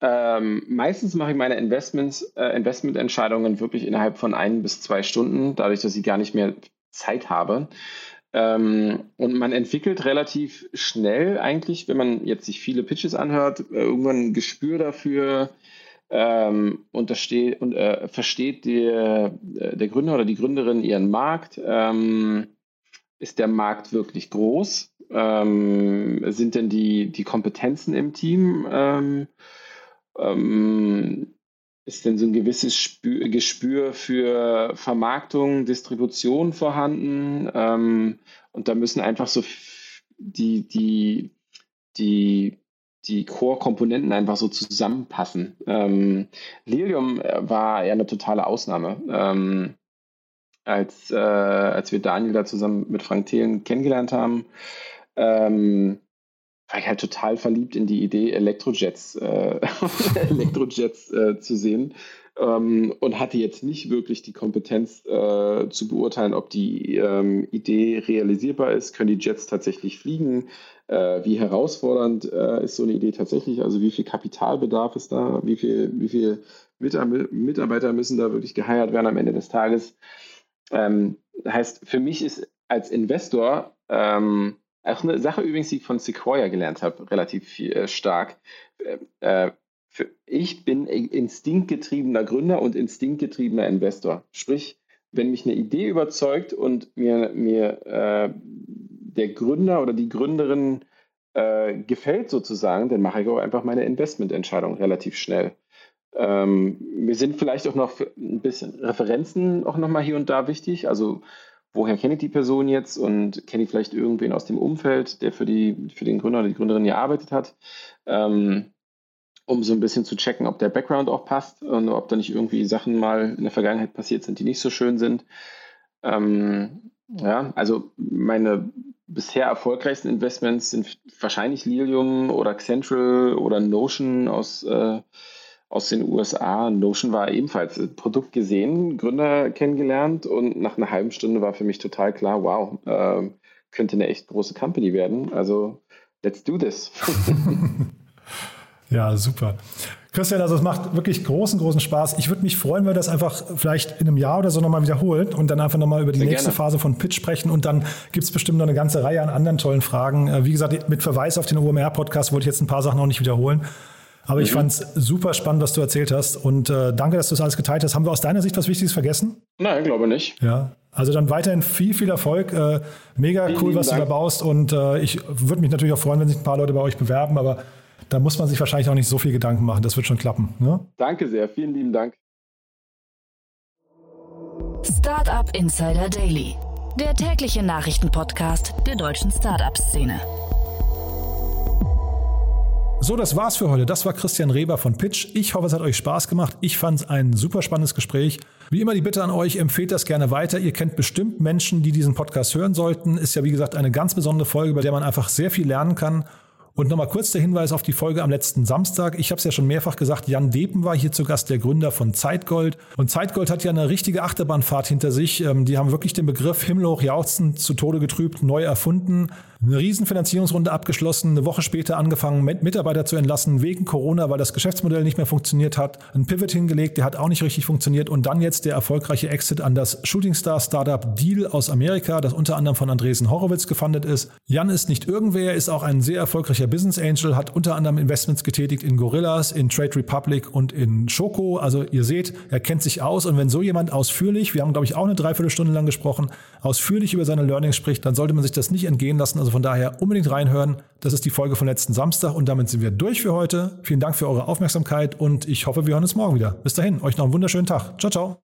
Speaker 3: ähm, meistens mache ich meine Investments, äh, Investmententscheidungen wirklich innerhalb von ein bis zwei Stunden, dadurch, dass ich gar nicht mehr Zeit habe. Ähm, und man entwickelt relativ schnell eigentlich, wenn man jetzt sich viele Pitches anhört, äh, irgendwann ein Gespür dafür ähm, und, und äh, versteht der, äh, der Gründer oder die Gründerin ihren Markt. Ähm, ist der Markt wirklich groß? Ähm, sind denn die, die Kompetenzen im Team? Ähm, ähm, ist denn so ein gewisses Spür, Gespür für Vermarktung, Distribution vorhanden? Ähm, und da müssen einfach so die, die, die, die Core-Komponenten einfach so zusammenpassen. Ähm, Lilium äh, war ja eine totale Ausnahme. Ähm, als, äh, als wir Daniel da zusammen mit Frank Thelen kennengelernt haben, ähm, war ich halt total verliebt in die Idee, Elektrojets, äh, Elektrojets äh, zu sehen ähm, und hatte jetzt nicht wirklich die Kompetenz äh, zu beurteilen, ob die ähm, Idee realisierbar ist. Können die Jets tatsächlich fliegen? Äh, wie herausfordernd äh, ist so eine Idee tatsächlich? Also wie viel Kapitalbedarf ist da? Wie viel, wie viel Mitarbeiter müssen da wirklich geheiert werden am Ende des Tages? Ähm, heißt, für mich ist als Investor ähm, auch eine Sache übrigens, die ich von Sequoia gelernt habe, relativ viel, äh, stark. Äh, äh, für, ich bin instinktgetriebener Gründer und instinktgetriebener Investor. Sprich, wenn mich eine Idee überzeugt und mir, mir äh, der Gründer oder die Gründerin äh, gefällt sozusagen, dann mache ich auch einfach meine Investmententscheidung relativ schnell. Ähm, mir sind vielleicht auch noch ein bisschen Referenzen auch nochmal hier und da wichtig. Also woher kenne ich die Person jetzt und kenne ich vielleicht irgendwen aus dem Umfeld, der für, die, für den Gründer oder die Gründerin gearbeitet hat, ähm, um so ein bisschen zu checken, ob der Background auch passt und ob da nicht irgendwie Sachen mal in der Vergangenheit passiert sind, die nicht so schön sind. Ähm, ja, also meine bisher erfolgreichsten Investments sind wahrscheinlich Lilium oder Accentral oder Notion aus äh, aus den USA. Notion war ebenfalls Produkt gesehen, Gründer kennengelernt und nach einer halben Stunde war für mich total klar, wow, äh, könnte eine echt große Company werden. Also let's do this.
Speaker 2: ja, super. Christian, also es macht wirklich großen, großen Spaß. Ich würde mich freuen, wenn wir das einfach vielleicht in einem Jahr oder so nochmal wiederholen und dann einfach nochmal über die Sehr nächste gerne. Phase von Pitch sprechen. Und dann gibt es bestimmt noch eine ganze Reihe an anderen tollen Fragen. Äh, wie gesagt, mit Verweis auf den OMR-Podcast wollte ich jetzt ein paar Sachen auch nicht wiederholen. Aber ich mhm. fand es super spannend, was du erzählt hast. Und äh, danke, dass du das alles geteilt hast. Haben wir aus deiner Sicht was Wichtiges vergessen?
Speaker 3: Nein, glaube nicht.
Speaker 2: Ja. Also dann weiterhin viel, viel Erfolg. Äh, mega Vielen cool, was Dank. du da baust. Und äh, ich würde mich natürlich auch freuen, wenn sich ein paar Leute bei euch bewerben. Aber da muss man sich wahrscheinlich auch nicht so viel Gedanken machen. Das wird schon klappen. Ne?
Speaker 3: Danke sehr. Vielen lieben Dank.
Speaker 1: Startup Insider Daily. Der tägliche Nachrichtenpodcast der deutschen Startup-Szene.
Speaker 2: So, das war's für heute. Das war Christian Reber von Pitch. Ich hoffe, es hat euch Spaß gemacht. Ich fand es ein super spannendes Gespräch. Wie immer die Bitte an euch, empfehlt das gerne weiter. Ihr kennt bestimmt Menschen, die diesen Podcast hören sollten. Ist ja, wie gesagt, eine ganz besondere Folge, bei der man einfach sehr viel lernen kann. Und nochmal kurz der Hinweis auf die Folge am letzten Samstag. Ich habe es ja schon mehrfach gesagt, Jan Depen war hier zu Gast, der Gründer von Zeitgold. Und Zeitgold hat ja eine richtige Achterbahnfahrt hinter sich. Ähm, die haben wirklich den Begriff himmelhoch jauchzend zu Tode getrübt, neu erfunden Eine Riesenfinanzierungsrunde abgeschlossen, eine Woche später angefangen, Mitarbeiter zu entlassen wegen Corona, weil das Geschäftsmodell nicht mehr funktioniert hat. Ein Pivot hingelegt, der hat auch nicht richtig funktioniert. Und dann jetzt der erfolgreiche Exit an das Shooting Star Startup Deal aus Amerika, das unter anderem von Andresen Horowitz gefundet ist. Jan ist nicht irgendwer, ist auch ein sehr erfolgreicher Business Angel, hat unter anderem Investments getätigt in Gorillas, in Trade Republic und in Schoko. Also ihr seht, er kennt sich aus. Und wenn so jemand ausführlich, wir haben glaube ich auch eine Dreiviertelstunde lang gesprochen, ausführlich über seine Learnings spricht, dann sollte man sich das nicht entgehen lassen. Also von daher unbedingt reinhören. Das ist die Folge von letzten Samstag und damit sind wir durch für heute. Vielen Dank für eure Aufmerksamkeit und ich hoffe, wir hören uns morgen wieder. Bis dahin, euch noch einen wunderschönen Tag. Ciao, ciao.